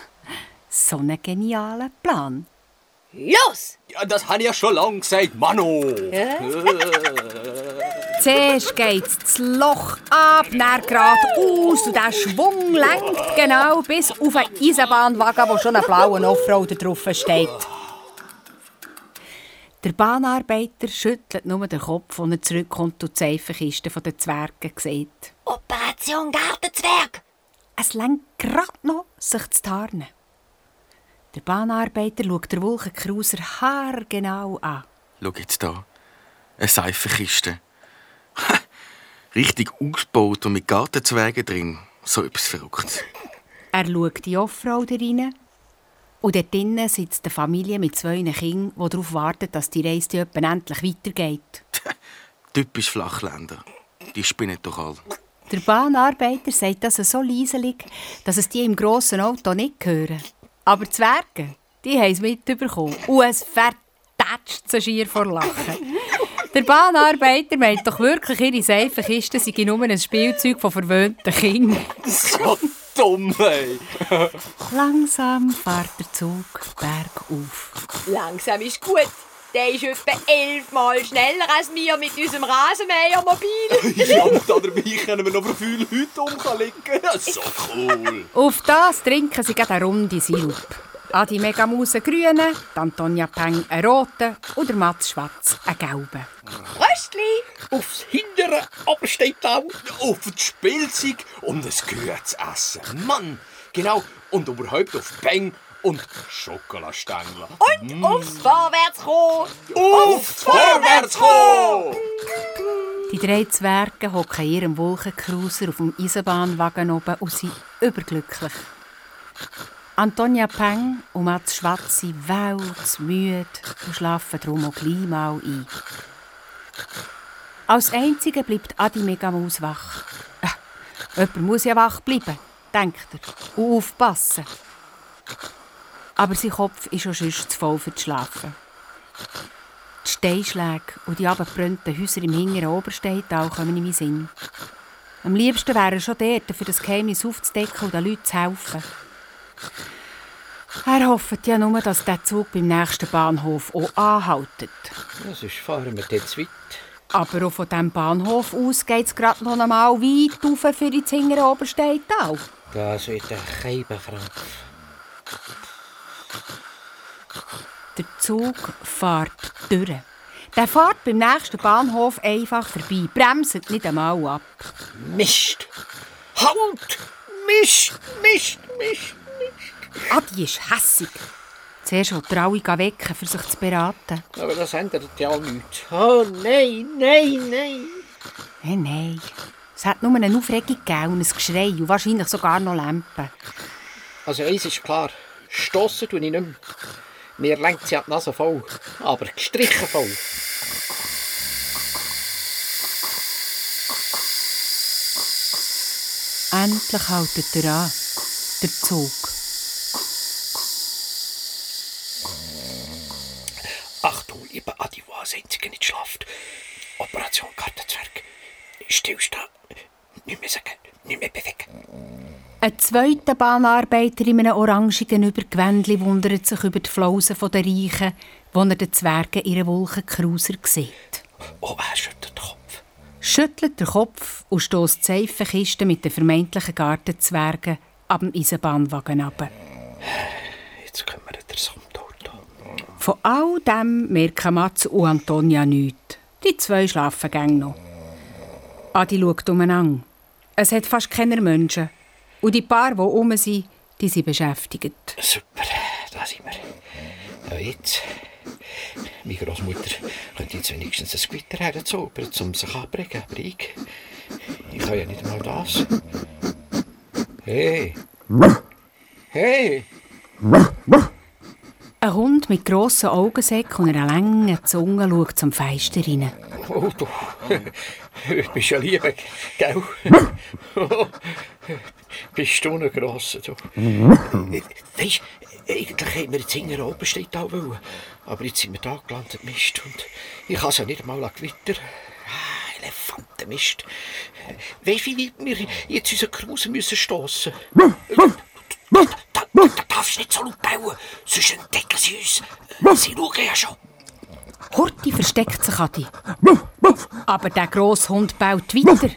so ein genialer Plan. Los! Ja, das habe ich ja schon lange gesagt, Mano. Zuerst geht das Loch ab, dann geradeaus und der Schwung lenkt genau bis auf einen Eisenbahnwagen, wo schon ein blauer Offroader drauf steht. Der Bahnarbeiter schüttelt nur den Kopf, als er zurückkommt und die Seifenkiste der Zwerge sieht. Operation Gartenzwerg. Es lenkt gerade noch, sich zu tarnen. Der Bahnarbeiter schaut der Wolkenkruiser haargenau an. Schau jetzt da. Eine Seifenkiste. Richtig ausgebaut und mit Gartenzwergen drin. So etwas Verrücktes. Er schaut die Offroader rein. Und dort drinnen sitzt eine Familie mit zwei Kindern, die darauf warten, dass die Reise etwa endlich weitergeht. Typisch Flachländer. Die spinnen doch alle. Der Bahnarbeiter sagt das so leiselig, dass es die im grossen Auto nicht hören. Aber die Zwerge, die haben es mitbekommen. Und es vertätscht sie schier vor Lachen. Der Bahnarbeiter meint doch wirklich, ihre Seifenkiste sei nur ein Spielzeug von verwöhnten Kindern. So dumm, ey. Langsam fährt der Zug bergauf. Langsam ist gut. Der ist etwa elfmal schneller als wir mit unserem Rasenmähermobil. ja, und dabei können wir noch für viele Leute umlegen. So cool. Auf das trinken sie gerade eine runde Sirup. Adi Megamus einen grünen, die Antonia Peng einen roten und der Mats Schwarz einen gelben. Röstli! Aufs Hindere, aber steht auch. Auf das Spielzeug und ein gutes Essen. Mann, genau. Und überhaupt auf Peng und Schokolastängel. Und aufs Vorwärtskommen! Aufs Vorwärtskommen! Die drei Zwerge hocken in ihrem Wolkencruiser auf dem Eisenbahnwagen oben und sind überglücklich. Antonia Peng und Mats Schwarz sind müde und schlafen darum auch gleich mal ein. Als Einziger bleibt Adi Megamus wach. Äh, jemand muss ja wach bleiben, denkt er, und aufpassen. Aber sein Kopf ist schon sonst zu voll für das Schlafen. Die Steinschläge und die abgebrannten Häuser im hinteren Obersteintal kommen in meinen Sinn. Am liebsten wäre er schon dort, für das Geheimnis aufzudecken und den Leuten zu helfen. Er hofft ja nur, dass der Zug beim nächsten Bahnhof auch anhaltet. Sonst fahren wir zu weit. Aber auch von diesem Bahnhof aus geht es gerade noch einmal weit rauf für die Zinger Obersteintal. Das wird ein Keibenkrampf. Der Zug fährt durch. Der fährt beim nächsten Bahnhof einfach vorbei, bremst nicht einmal ab. Mist! Halt! Mist! Mist! Mist! Adi ist hässig. Zuerst will er alle wecken, um sich zu beraten. Aber das ändert ja nichts. Oh nein, nein, nein! Nein, nein. Es hat nur eine Aufregung gegeben und ein Geschrei und wahrscheinlich sogar noch Lampen. Also eins ist klar, stossen tue ich nicht mehr. Mir lenkt sie an die Nase voll, aber gestrichen voll. Endlich haltet er an, der Zug. Ach du lieber Adi, wo als Einzige nicht schlaft. Operation Gartenzwerg. Stillstehen. Nicht mehr sagen, nicht mehr bewegen. Ein zweiter Bahnarbeiter in einem orangigen Übergewändli wundert sich über die Flausen der Reichen, wo er den Zwergen ihren Wolkencruiser sieht. Oh, er schüttelt den Kopf. Schüttelt den Kopf und stößt die Seifenkiste mit den vermeintlichen Gartenzwergen ab dem Eisenbahnwagen ab. Jetzt kümmert er sich um die Auto. Von all dem merken Mats und Antonia nichts. Die zwei schlafen gäng noch. Adi schaut umeinander. Es hat fast keine Menschen. Und die paar, die rum sind, die sind beschäftigt. Super, da sind wir. Ja, jetzt. Meine Großmutter könnte jetzt wenigstens ein Gewitter herzaubern, um sich abregen. Aber ich, ich kann ja nicht mal das. Hey! Hey! Ein Hund mit grossen Augensäcken und einer langen Zunge schaut zum Fenster rein. Oh, du du bist ja lieb, gell? bist du noch gross, du. Weisst, eigentlich haben wir jetzt hinten oben steht auch wollen. Aber jetzt sind wir da gelandet, Mist. Und ich kann es ja nicht mal an Gewitter. Ah, Elefantenmist. Weisst du, wie weit wir jetzt unseren Kruse müssen stossen? Da darfst du nicht so laut bauen, sonst entdecken sie uns. Sie schauen ja schon. Horti versteckt sich Adi. Aber der grosse Hund baut weiter.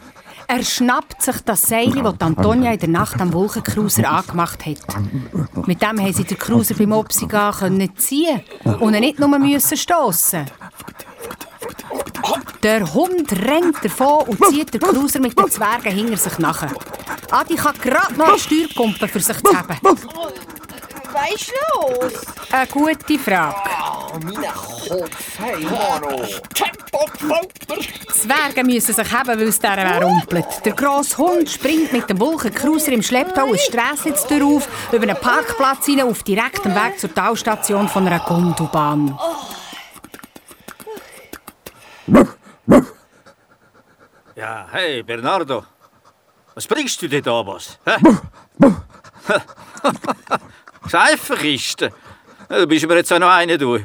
Er schnappt sich das Seil, das Antonia in der Nacht am Wolkencruiser angemacht hat. Mit dem haben sie den Cruiser beim Opsiga können ziehen und ihn nicht nur müssen stossen. Der Hund rennt davon und zieht den Cruiser mit den Zwergen hinter sich nach. Adi kann gerade noch eine Steuerpumpe für sich zu haben. Was ist los? Eine gute Frage. Oh, meine Kopf, hey, Mano. Zwerge müssen sich haben, weil es deren wer rumpelt. Der grosse Hund springt mit dem Wolkencruiser im Schlepptau ein Strässlitz auf, über einen Parkplatz hinein auf direktem Weg zur Talstation von einer Gondelbahn. Ja, hey, Bernardo. Was bringst du denn da was? Seifenkiste? Du bist mir jetzt auch noch eine, du.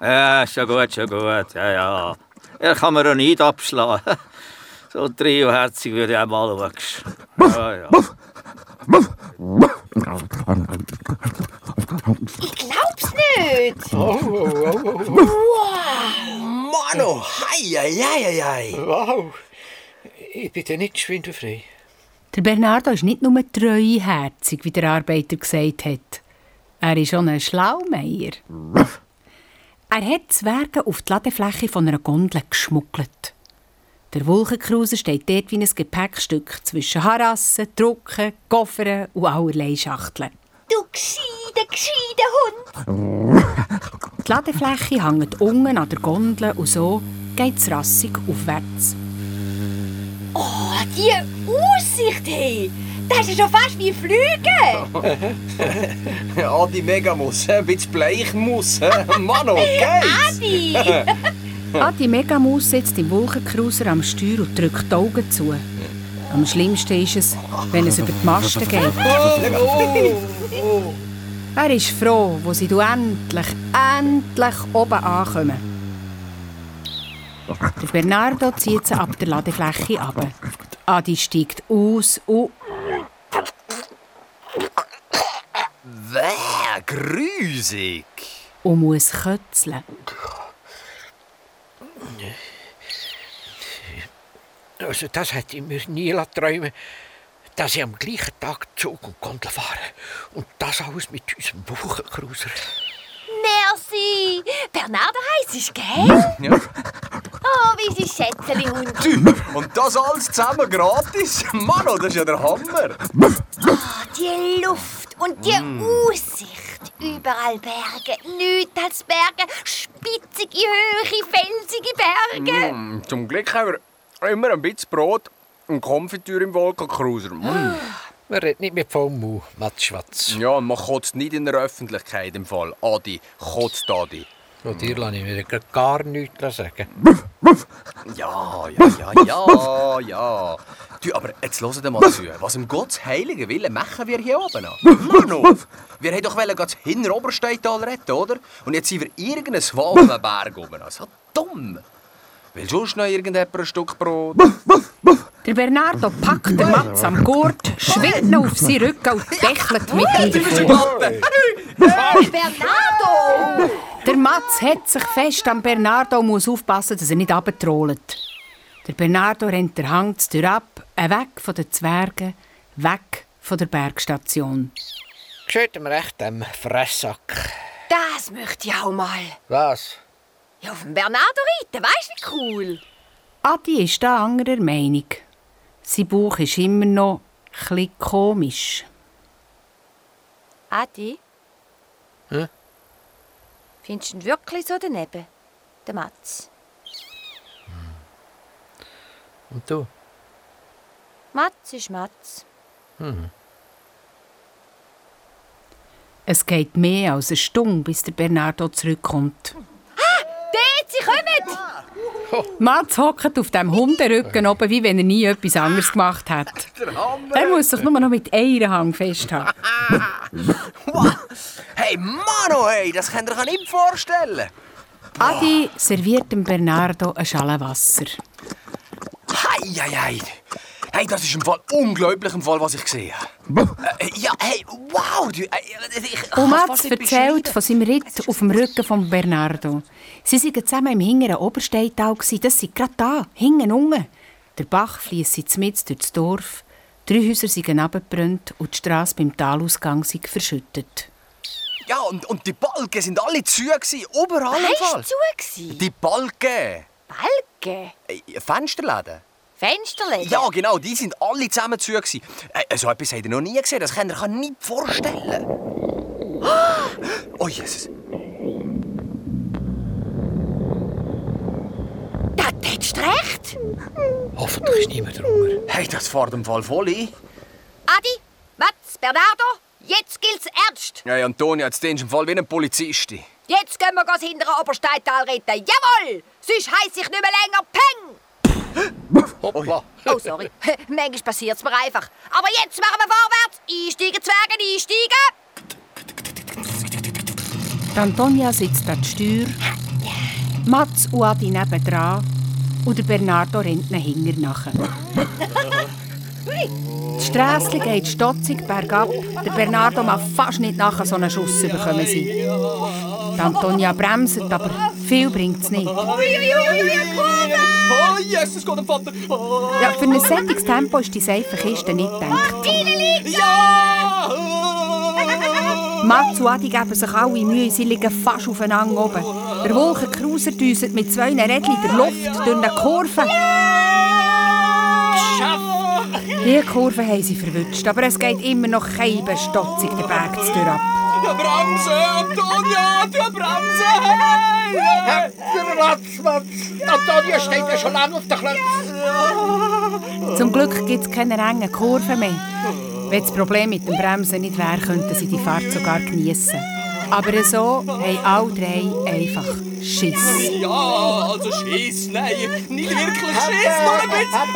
Ja, schon gut, schon gut. Ja, ja. Er kann mir auch nicht abschlagen. So trioherzig würde ich auch mal schauen. Ja, ja. Ich glaub's nicht. Oh, oh, oh. Mano, hei, hei, hei, hei. Wow. Ich bin ja nicht geschwindelfrei. Der Bernardo ist nicht nur treuherzig, wie der Arbeiter gesagt hat. Er ist auch ein Schlaumeier. Er hat Zwerge auf die Ladefläche von einer Gondel geschmuggelt. Der Wolkencruiser steht dort wie ein Gepäckstück zwischen Harassen, Drucken, Koffern und allerlei Schachteln. Du gescheiter, gescheiter Hund. Die Ladefläche hängt unten an der Gondel und so geht es rassig aufwärts. Oh, die Aussicht, hey. Das ist ja schon fast wie Fliegen. Adi Megamus, ein bisschen Bleichmus. Mano, geht's? Adi! Adi Megamus sitzt im Wolkencruiser am Steuer und drückt die Augen zu. Am schlimmsten ist es, wenn es über die Masten geht. Er ist froh, wo sie du endlich, endlich oben ankommen. Der Bernardo zieht sie ab der Ladefläche ab. Adi steigt aus und Wäh, grusig. und muss kötzeln. Also das hätte ich mir nie träumen dass ich am gleichen Tag Zug und Gondel fahre. Und das alles mit unserem Buchencruiser. Merci. Bernardo heisst gell? Ja. Oh, wie sie Schätzeli Hund. Du, und das alles zusammen gratis? Mano, das ist ja der Hammer. Oh, die Luft und die Aussicht. Überall Berge. Nichts als Berge. Spitzige, hohe, felsige Berge. Mm, zum Glück haben wir immer ein bisschen Brot und Konfitüre im Wolkencruiser. Mm. Man redet nicht mit vollem Mund, Matschwatz. Ja, und man kotzt nicht in der Öffentlichkeit im Fall. Adi, kotzt Adi. Von dir lasse ich mir gar nichts sagen. Ja, ja, ja, ja, ja. Du, aber jetzt hört dir mal zu. Was um Gottes heiligen Willen machen wir hier oben noch? Manu, wir wollten doch wollen, das hinter Obersteintal retten, oder? Und jetzt sind wir irgendeinen schwalen Berg oben. So dumm. Will sonst noch irgendjemand ein Stück Brot? Der Bernardo packt den Mats am Gurt, schwingt ihn auf seinen Rücken und bechelt mit ihm davor. Bernardo! Der Mats hat sich fest am Bernardo und muss aufpassen, dass er nicht abtrollt. Der Bernardo rennt der Hangstür ab, äh, weg von den Zwergen, weg von der Bergstation. Geschieht mir recht, dem Fressack. Das möchte ich auch mal. Was? Ja, auf dem Bernardo reiten, weißt du, wie cool? Adi ist da anderer Meinung. Sein Bauch ist immer noch etwas komisch. Adi? Hä? Findest du ihn wirklich so daneben, der Mats? Und du? Mats ist Mats. Es geht mehr als eine Stunde, bis der Bernardo zurückkommt. Dort, sie kommen! Mats hockt auf dem Hunderücken oben, wie wenn er nie etwas anderes gemacht hat. Er muss sich nur noch mit einer Hand festhalten. Hey, Mano, hey, das könnt ihr euch nicht vorstellen. Adi serviert dem Bernardo eine Schale Wasser. Hei, hei, hei. Hey, das ist im Fall unglaublich, im Fall, was ich gesehen habe. Äh, ja, hey, wow. Du, äh, ich, ich Mats erzählt beschreiben. von seinem Ritt auf dem Rücken von Bernardo. Sie waren zusammen im hinteren Obersteintal. gewesen. Das sind gerade da, hinten unten. Der Bach fliesst mitten durch das Dorf. Drei Häuser sind abgebrannt und die Strasse beim Talausgang sind verschüttet. Ja, und, und die Balken sind alle zu, gewesen, überall im Hast Fall. zu gewesen? Die Balken. Balken? Äh, Fensterläden. Fensterläden? Ja, genau, die sind alle zusammen zu. gewesen. Äh, so etwas habt ihr noch nie gesehen, das könnt ihr euch nicht vorstellen. Oh, Jesus. Hättest du recht. Hoffentlich ist niemand drunter. Hey, das fährt im Fall voll ein. Adi, Mats, Bernardo, jetzt gilt's ernst. Ja, Antonia, jetzt denkst du im Fall wie ein Polizist. Jetzt gehen wir das hintere Obersteintal retten. Jawohl! Sonst heiss ich nicht mehr länger Peng! Hoppla. Oh, sorry. Manchmal passiert's mir einfach. Aber jetzt machen wir vorwärts. Einsteigen, Zwerge, einsteigen. Die Antonia sitzt an der Steuer, Mats und Adi nebendran und der Bernardo rennt ihnen hinterher nachher. Die Strässli geht stotzig bergab. Der Bernardo mag fast nicht nachher so einen Schuss bekommen sein. Die Antonia bremst, aber viel bringt es nicht. Oh, geht am Vater. Oh. Ja, für ein solches Tempo ist die seife Kiste nicht gedacht. Ja! Mats und Adi geben sich alle Mühe, sie liegen fast aufeinander oben. Der Wolkencruiser düset mit zwei Rädchen der Luft durch eine Kurve. Die Kurve haben sie verwünscht, aber es geht immer noch kein stotzig der Berg zu ab. Du Bremse, Antonia, du Bremse! Hey! Der Ratz, Mats! Antonia steht ja schon lange auf der Klötze. Zum Glück gibt es keine engen Kurven mehr. Wenn das Problem mit dem Bremsen nicht wäre, könnten sie die Fahrt sogar geniessen. Aber so haben alle drei einfach Schiss. Ja, also Schiss, nein, nicht wirklich Schiss, nur ein bisschen.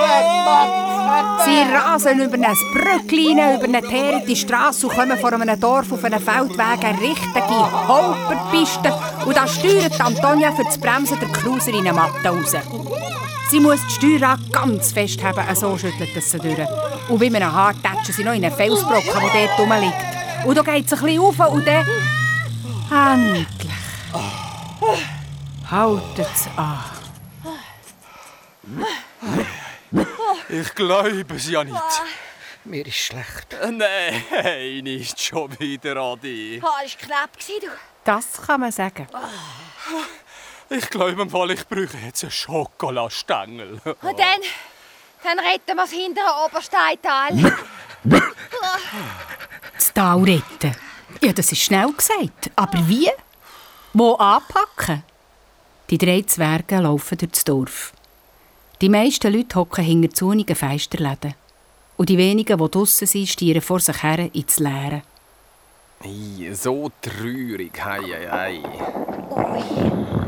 Sie rasen über ein Brücklein, über eine teerte Strasse und kommen vor einem Dorf auf einem Feldweg eine richtige Holperpiste. Und da steuert Antonia für das Bremsen der Cruiser in eine Matte raus. Sie muss die Steuerrad ganz fest haben, so schüttelt es sie durch. Und bei einem Haar tätschen sie noch in einen Felsbrocken, der dort rumliegt. Und da geht es ein bisschen rauf und dann... Endlich. Haltet es an. Ich glaube es ja nicht. Mir ist schlecht. Nein, nicht schon wieder, Adi. Oh, das war knapp, du. Das kann man sagen. Ich glaube im Fall, ich brauche jetzt einen Schokolastängel. Und dann, dann retten wir das hintere Obersteintal. Das Tal retten. Ja, das ist schnell gesagt. Aber wie? Wo anpacken? Die drei Zwerge laufen durch das Dorf. Die meisten Leute hocken hinter zunigen Feisterläden. Und die wenigen, die draussen sind, stieren vor sich her ins Leere. Ei, so traurig, hei, hei, hei.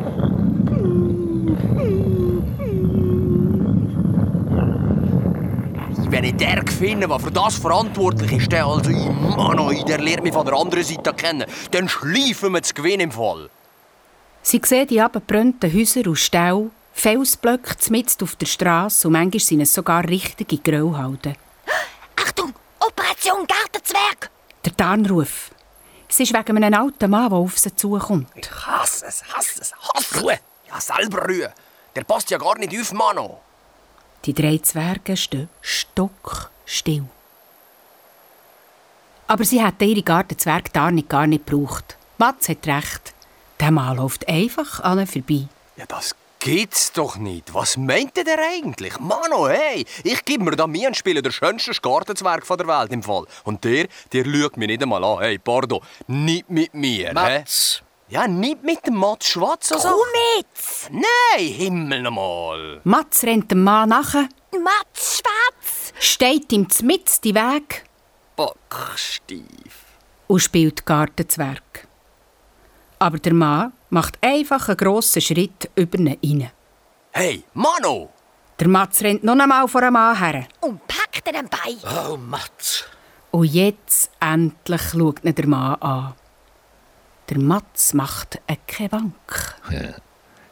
Wenn ich den finde, der für das verantwortlich ist, der also ich Mann, der lernt mich von der anderen Seite kennen, dann schleifen wir das Gewinn im Fall. Sie sehen die abgebrannten Häuser und Ställe, Felsblöcke mitten auf der Straße und manchmal sind es sogar richtige Grauhalden. Achtung, Operation Gartenzwerg! Der Tarnruf. Es ist wegen einem alten Mann, der auf sie zukommt. Ich hasse es, hasse es, hasse Ruhe! Ja, selber Ruhe! Der passt ja gar nicht auf, Mano! Die drei Zwerge stehen stockstill. Aber sie hätten ihre Gartenzwerge da nicht gar nicht gebraucht. Mats hat recht. Der Mann läuft einfach an ihnen vorbei. Ja, das geht's doch nicht. Was meint der eigentlich? Mano, hey, ich gebe mir da mir ein Spiel der schönste Gartenzwerg von der Welt im Fall. Und der, der schaut mich nicht einmal an. Hey, pardon, nicht mit mir. Mats. Hä? Ja, nicht mit dem Mats Schwarz. Also. Komm jetzt! Nein, Himmel nochmal. Mats rennt dem Mann nach, Mats Schwarz! steht ihm mitten die Weg Bockstief. und spielt Gartenzwerg. Aber der Mann macht einfach einen grossen Schritt über ihn rein. Hey, Mano! Der Mats rennt noch einmal vor dem Mann her. Und packt ihn bei. Oh, Mats. Und jetzt endlich schaut ihn der Mann an. Der Mats macht eine keine Wank.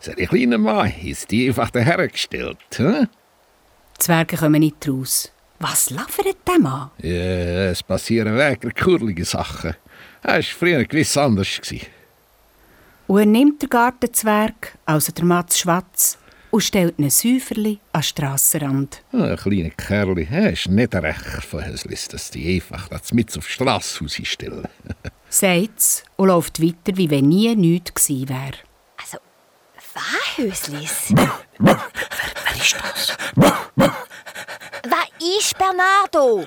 So ein kleiner Mann ist die einfach dahergestellt. Hm? Die Zwerge kommen nicht raus. Was labert der Mann? Ja, es passieren wirklich kurlige Sachen. Er war früher gewiss anders. Und er nimmt den Gartenzwerg, also der Mats Schwatz, und stellt einen Säuferli an den Strassenrand. Ah, Ein kleiner Kerl, er ist nicht recht von Häuslis, dass die einfach das mit auf die Strasse rausstellen. Sagt's und läuft weiter, wie wenn nie nichts gewesen wäre. Also, was, Höslis? Wer ist das? Was ist Bernardo?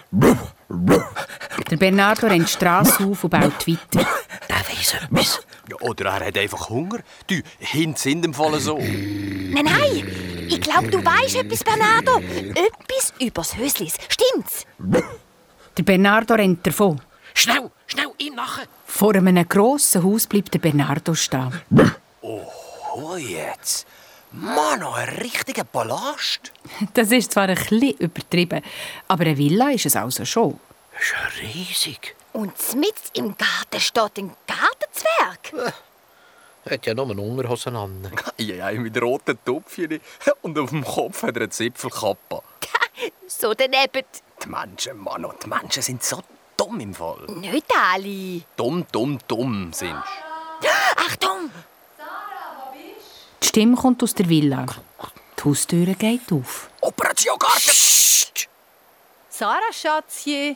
Der Bernardo rennt die Strasse auf und baut weiter. Der weiss etwas. Ja, oder er hat einfach Hunger. Du, Hint sind im Fall so. Nein, nein! Ich glaube, du weißt etwas, Bernardo. Etwas übers Höslis. Stimmt's? Der Bernardo rennt davon. Schnell, schnell, ihm nachher. Vor einem grossen Haus bleibt der Bernardo stehen. Oh, jetzt. Mano, ein richtiger Palast. Das ist zwar ein bisschen übertrieben, aber eine Villa ist es also schon. Das ist ja riesig. Und mit im Garten steht ein Gartenzwerg. Er hat ja nur eine Unterhosen an. Ja, ja, mit roten Tupfchen. Und auf dem Kopf hat er eine Zipfelkappe. So daneben Die Menschen, Mann, die Menschen sind so dumm im Fall. Nicht alle. Dumm, dumm, dumm sind Achtung! Die Stimme kommt aus der Villa. Die Haustür geht auf. Operation Garten! Sarah, Schatzje.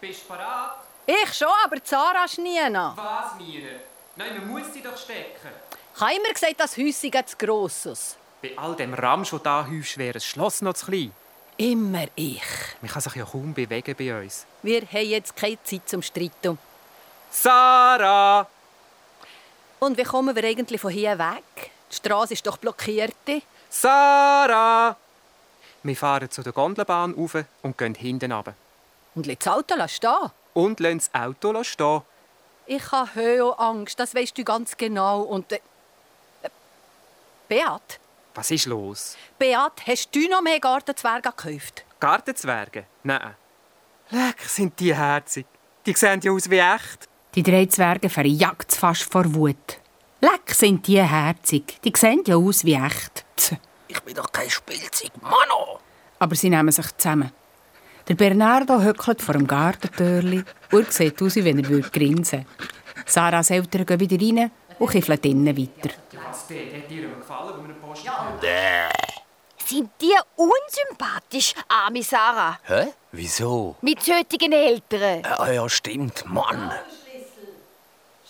Bist du bereit? Ich schon, aber Sarah ist nie noch. Was, Mire? Nein, man muss sie doch stecken. Ich habe immer gesagt, das Häuschen zu gross. Bei all dem Ramsch, der da häufst, wäre das Schloss noch zu klein. Immer ich. Man kann sich ja kaum bewegen bei uns. Wir haben jetzt keine Zeit zum Streiten. Sarah! Und wie kommen wir eigentlich von hier weg? Die Straße ist doch blockiert. Sarah! Wir fahren zu der Gondelbahn rauf und gehen hinten runter. Und lassen das Auto stehen? Und lassen das Auto stehen. Ich habe Höhenangst, das weißt du ganz genau. Und. Äh, Beat? Was ist los? Beat, hast du noch mehr Gartenzwerge gekauft? Gartenzwerge? Nein. Leck, sind die herzig. Die sehen ja aus wie echt. Die drei Zwerge verjagt fast vor Wut. Leck sind die herzig. Die sehen ja aus wie echt. Ich bin doch kein Spielzeug, Mano! Aber sie nehmen sich zusammen. Der Bernardo hückelt vor dem Gartentürli und sieht aus, wie wenn er würde grinsen Sarahs Eltern gehen wieder rein und kiffeln innen weiter. Post Sind die unsympathisch, arme Sarah? Hä? Wieso? Mit solchen Eltern. Ah ja, stimmt, Mann.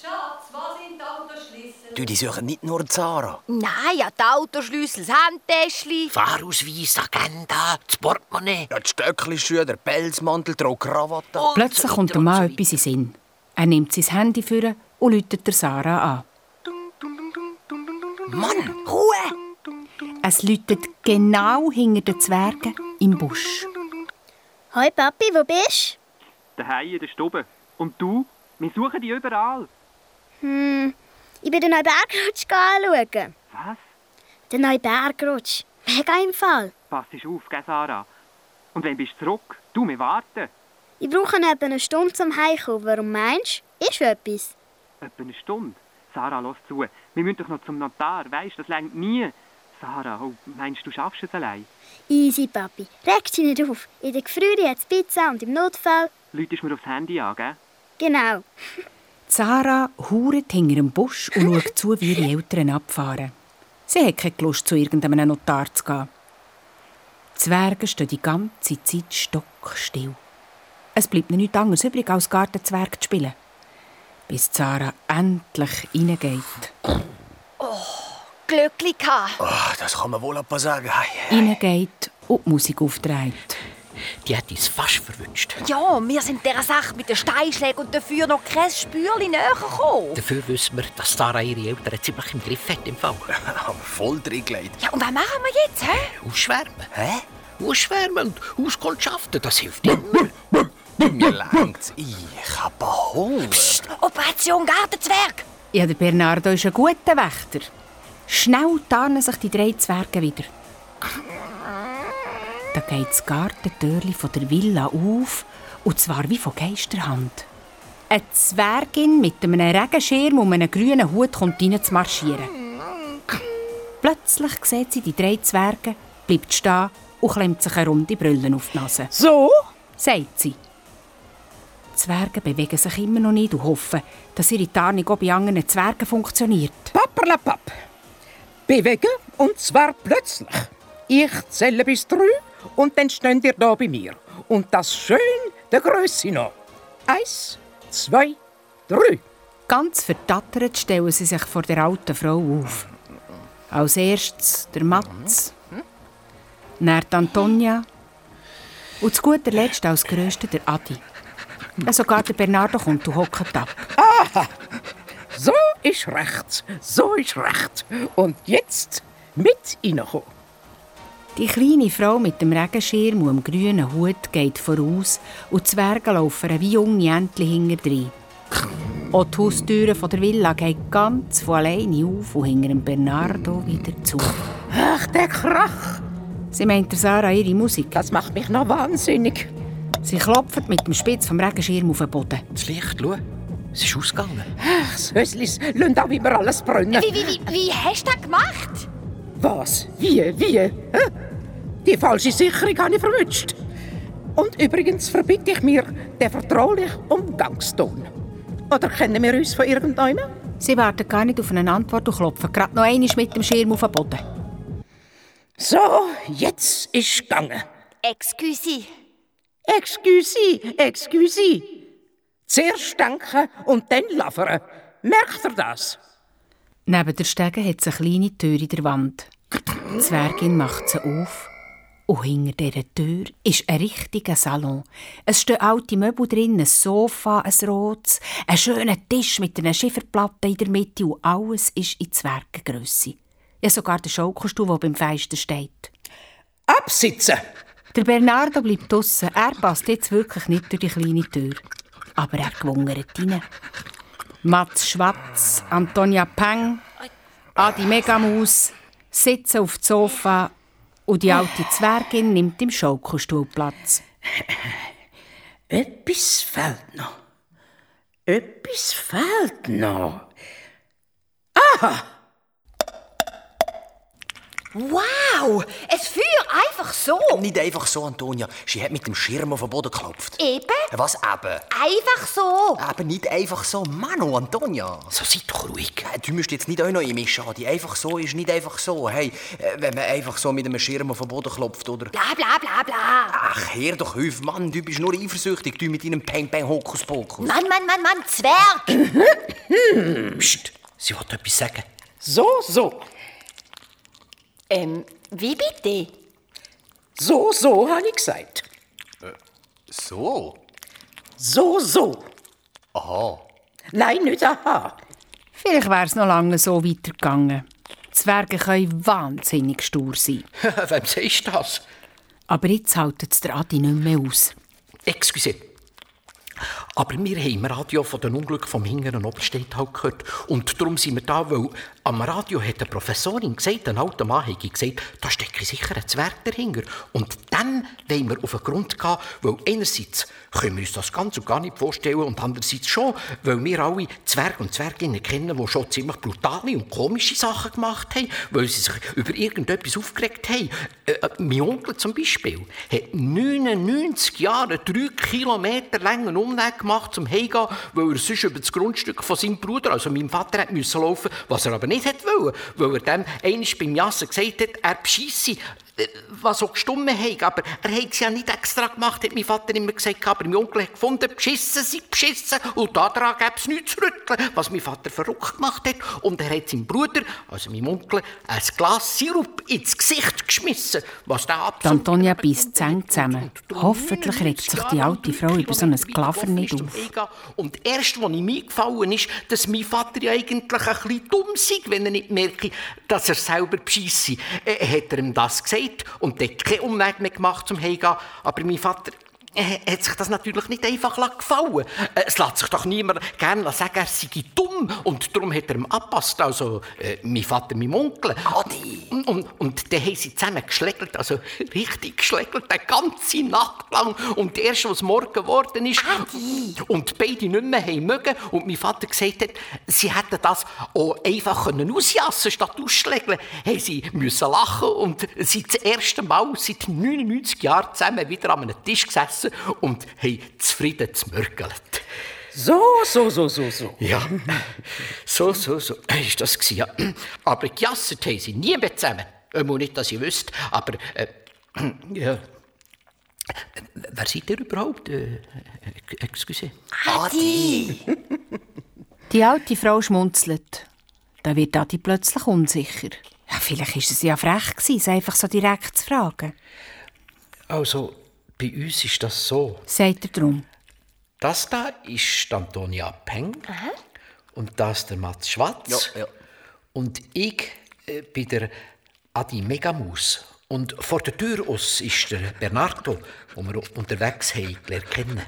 Schatz, was sind die Autoschlüssel? Du, die suchen nicht nur Zara. Nein, ja, die Autoschlüssel, das Handtäschchen. Fahrausweis, Agenda, das Portemonnaie. Ja, die Stöckelschuhe, der Pelzmantel, die Krawatte. Plötzlich kommt der Mann etwas in Sinn. Er nimmt sein Handy vor und läutet der Sarah an. Mann! Ruhe! Es läutet genau hinter den Zwergen im Busch. Hoi Papi, wo bist Daheim in der Stube. Und du? Wir suchen dich überall. du? Hm, ich bin den neuen Bergrutsch anschauen. Was? Den neuen Bergrutsch. Mega im Fall. Pass auf, gell, Sarah? Und wenn bist du zurück? Du, wir warten. Ich brauche etwa eine Stunde zum Heimkommen. Warum meinst du? Ist etwas? Etwa eine Stunde. Sarah, lass zu. Wir müssen doch noch zum Notar. Weisst, das längt nie. Sarah, oh, meinst du, du schaffst es allein? Easy, Papi. Reg dich nicht auf. In der Gefrühe hat es Pizza und im Notfall... Läutest mir aufs Handy an, gell? Genau. Sarah hauert hinter dem Busch und schaut zu, wie ihre Eltern abfahren. Sie hat keine Lust, zu irgendeinem Notar zu gehen. Die Zwerge stehen die ganze Zeit stockstill. Es bleibt ihnen nichts anderes übrig, als Gartenzwerg zu spielen. Bis Sarah endlich reingeht. Glückli gehabt. Oh, das kann man wohl etwa sagen. Hey. Reingeht und die Musik aufdreht. Die hat uns fast verwünscht. Ja, wir sind dieser Sache mit den Steinschlägen und dafür noch kein Spürchen näher gekommen. Dafür wissen wir, dass Sarah ihre Eltern ziemlich im Griff hat im Fall. Aber voll drin gelegt. Ja, und was machen wir jetzt, hä? Ausschwärmen. Hä? Ausschwärmen und Auskundschaften, das hilft immer. Mir längt's. Ich hab Hunger. Operation Gartenzwerg. Ja, der Bernardo ist ein guter Wächter. Schnell tarnen sich die drei Zwerge wieder. Da geht das Gartentürli von der Villa auf, und zwar wie von Geisterhand. Eine Zwergin mit einem Regenschirm und einem grünen Hut kommt rein zu marschieren. Plötzlich sieht sie die drei Zwerge, bleibt stehen und klemmt sich eine runde Brille auf die Nase. So? sagt sie. Die Zwerge bewegen sich immer noch nicht und hoffen, dass ihre Tarnung auch bei anderen Zwergen funktioniert. Papperlapapp. Bewegen und zwar plötzlich. Ich zähle bis drei und dann steht ihr da bei mir. Und das schön der Größe noch. Eins, zwei, drei. Ganz verdattert stellen sie sich vor der alten Frau auf. Als erstes der Matz, dann Antonia und zu guter Letzt als grösster der Adi. Sogar der Bernardo kommt und hockt ab. Aha! So ist recht, so ist recht. Und jetzt mit reinkommen. Die kleine Frau mit dem Regenschirm und dem grünen Hut geht voraus und die Zwerge laufen wie junge Entchen hinterdrein. Auch die Haustüre von der Villa geht ganz von alleine auf und hinter dem Bernardo wieder zu. Ach, der Krach! Sie meint der Sarah ihre Musik. Das macht mich noch wahnsinnig. Sie klopft mit dem Spitz vom Regenschirm auf den Boden. Das Licht, schau. Es ist ausgegangen. Ach, das Höslis, lass auch immer alles brennen. Wie, wie, wie, wie hast du das gemacht? Was? Wie? Wie? Hä? Die falsche Sicherung habe ich verwünscht. Und übrigens verbitte ich mir den vertraulichen Umgangston. Oder kennen wir uns von irgendjemandem? Sie warten gar nicht auf eine Antwort und klopfen gerade noch einmal mit dem Schirm auf den Boden. So, jetzt ist gegangen. Excuse. Excuse, excuse. Zuerst denken und dann lavern. Merkt ihr das? Neben der Stege hat es eine kleine Tür in der Wand. Die Zwergin macht sie auf. Und hinter dieser Tür ist ein richtiger Salon. Es stehen alte Möbel drin, ein Sofa, ein rotes, ein schöner Tisch mit einer Schifferplatte in der Mitte und alles ist in Zwergengrösse. Ja, sogar der Schaukelstuhl, der beim Fenster steht. Absitzen! Der Bernardo bleibt draussen. Er passt jetzt wirklich nicht durch die kleine Tür. Aber er gewungert rein. Mats Schwatz, Antonia Peng, Adi Megamus sitzen auf dem Sofa und die alte Zwergin nimmt im Schaukelstuhl Platz. Etwas fehlt noch. Etwas fehlt noch. Aha! Wow, es Feuer einfach so. Nicht einfach so, Antonia. Sie hat mit dem Schirm auf den Boden geklopft. Eben. Was eben? Einfach so. Aber nicht einfach so. Mano, Antonia. So, sei doch ruhig. Du musst jetzt nicht auch noch einmischen. Die einfach so ist nicht einfach so. Hey, äh, wenn man einfach so mit einem Schirm auf den Boden klopft, oder? Bla bla bla bla. Ach, hör doch auf, Mann. Du bist nur eifersüchtig. Du mit deinem Peng Peng Hokus Pokus. Mann, Mann, Mann, Mann, Zwerg. Psst, sie wollte etwas sagen. So, so. Ähm, wie bitte? So, so, habe ich gesagt. So? So, so. Aha. Nein, nicht aha. Vielleicht wäre es noch lange so weitergegangen. Zwerge können wahnsinnig stur sein. Wem sagst du das? Aber jetzt haltet es der Adi nicht mehr aus. Excuse. Aber wir haben im Radio von den Unglück vom hinteren Oberstedt halt gehört. Und darum sind wir da, weil am Radio hat eine Professorin gesagt, ein alter Mann hat gesagt, da stecke sicher ein Zwerg dahinter. Und dann wollen wir auf den Grund gehen, weil einerseits können wir uns das ganz und gar nicht vorstellen und andererseits schon, weil wir alle Zwerge und Zwerginnen kennen, die schon ziemlich brutale und komische Sachen gemacht haben, weil sie sich über irgendetwas aufgeregt haben. Äh, mein Onkel zum Beispiel hat 99 Jahre drei Kilometer langen Umweg gemacht zum Heimgehen, weil er sonst über das Grundstück von seinem Bruder, also meinem Vater, hat müssen laufen, was er aber nicht wollen, weil er dem einmal beim Jassen gesagt hat, er bescheisse, was so gestummen hat. Aber er hat es ja nicht extra gemacht, hat mein Vater immer gesagt. Aber mein Onkel hat gefunden, beschissen sei beschissen und daran gäbe es nichts zu rütteln, was mein Vater verrückt gemacht hat. Und er hat seinem Bruder, also meinem Onkel, ein Glas Sirup ins Gesicht geschmissen, was der absolut... Antonia beißt die zusammen. Hoffentlich regt sich die alte Frau über so ein Klaver nicht auf. Und erst, als ihm eingefallen ist, dass mein Vater ja eigentlich ein bisschen dumm sei, wenn er nicht merke, dass er selber bescheisse, äh, hat er ihm das gesagt und dann keinen Umweg mehr gemacht zum Heimgehen. Aber mein Vater äh, hat sich das natürlich nicht einfach gefallen. Äh, Es lässt sich doch niemand gerne sagen, er sei dumm. Und darum hat er ihm angepasst. Also, äh, mein Vater, mein Onkel. Adi! Und, und, und dann haben sie zusammen geschlägelt, also richtig geschlägelt, die ganze Nacht lang. Und erst, als morgen geworden ist und beide nicht mehr haben mögen und mein Vater gesagt hat, sie hätten das auch einfach können ausjassen statt ausschlägeln, haben sie müssen lachen und sind das erste Mal seit 99 Jahren zusammen wieder an einem Tisch gesessen und haben zufrieden gemörgelt. So, so, so, so, so. Ja, so, so, so ist das gewesen, ja. Aber gejasset haben sie nie mehr zusammen. Einmal nicht, dass ich wüsste, aber, äh, ja. Wer seid ihr überhaupt? Äh, excuse. Adi! Die alte Frau schmunzelt. Da wird Adi plötzlich unsicher. Ja, vielleicht war es ja frech, gewesen, sie einfach so direkt zu fragen. Also, bei uns ist das so. Sagt er drum. Das da ist die Antonia Peng und das der Mats Schwarz. Ja, ja. Und ich äh, bin der Adi Megamus. Und vor der Tür aus ist der Bernardo, den wir unterwegs haben gelernt kennen.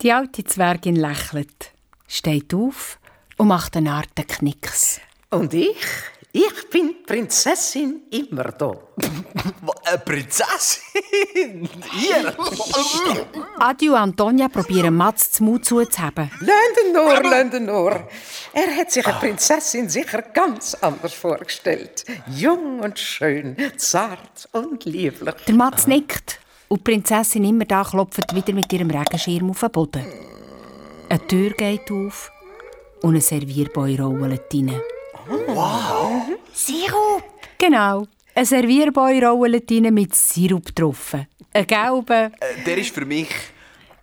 Die alte Zwergin lächelt, steht auf und macht eine Art Knicks. Und ich? Ich bin Prinzessin immer da. Eine Prinzessin? Ihr? Adi und Antonia probieren Mats zum Mut zuzuheben. Lendenor, Lendenor. Er hat sich eine Prinzessin sicher ganz anders vorgestellt. Jung und schön, zart und lieblich. Der Mats nickt Und die Prinzessin immer da klopft wieder mit ihrem Regenschirm auf den Boden. Eine Tür geht auf und ein Servierboy rollt rein. Wow! Sirup! Genau. Ein Servierboy rollt mit Sirup drauf. Ein gelber, Äh, der ist für mich.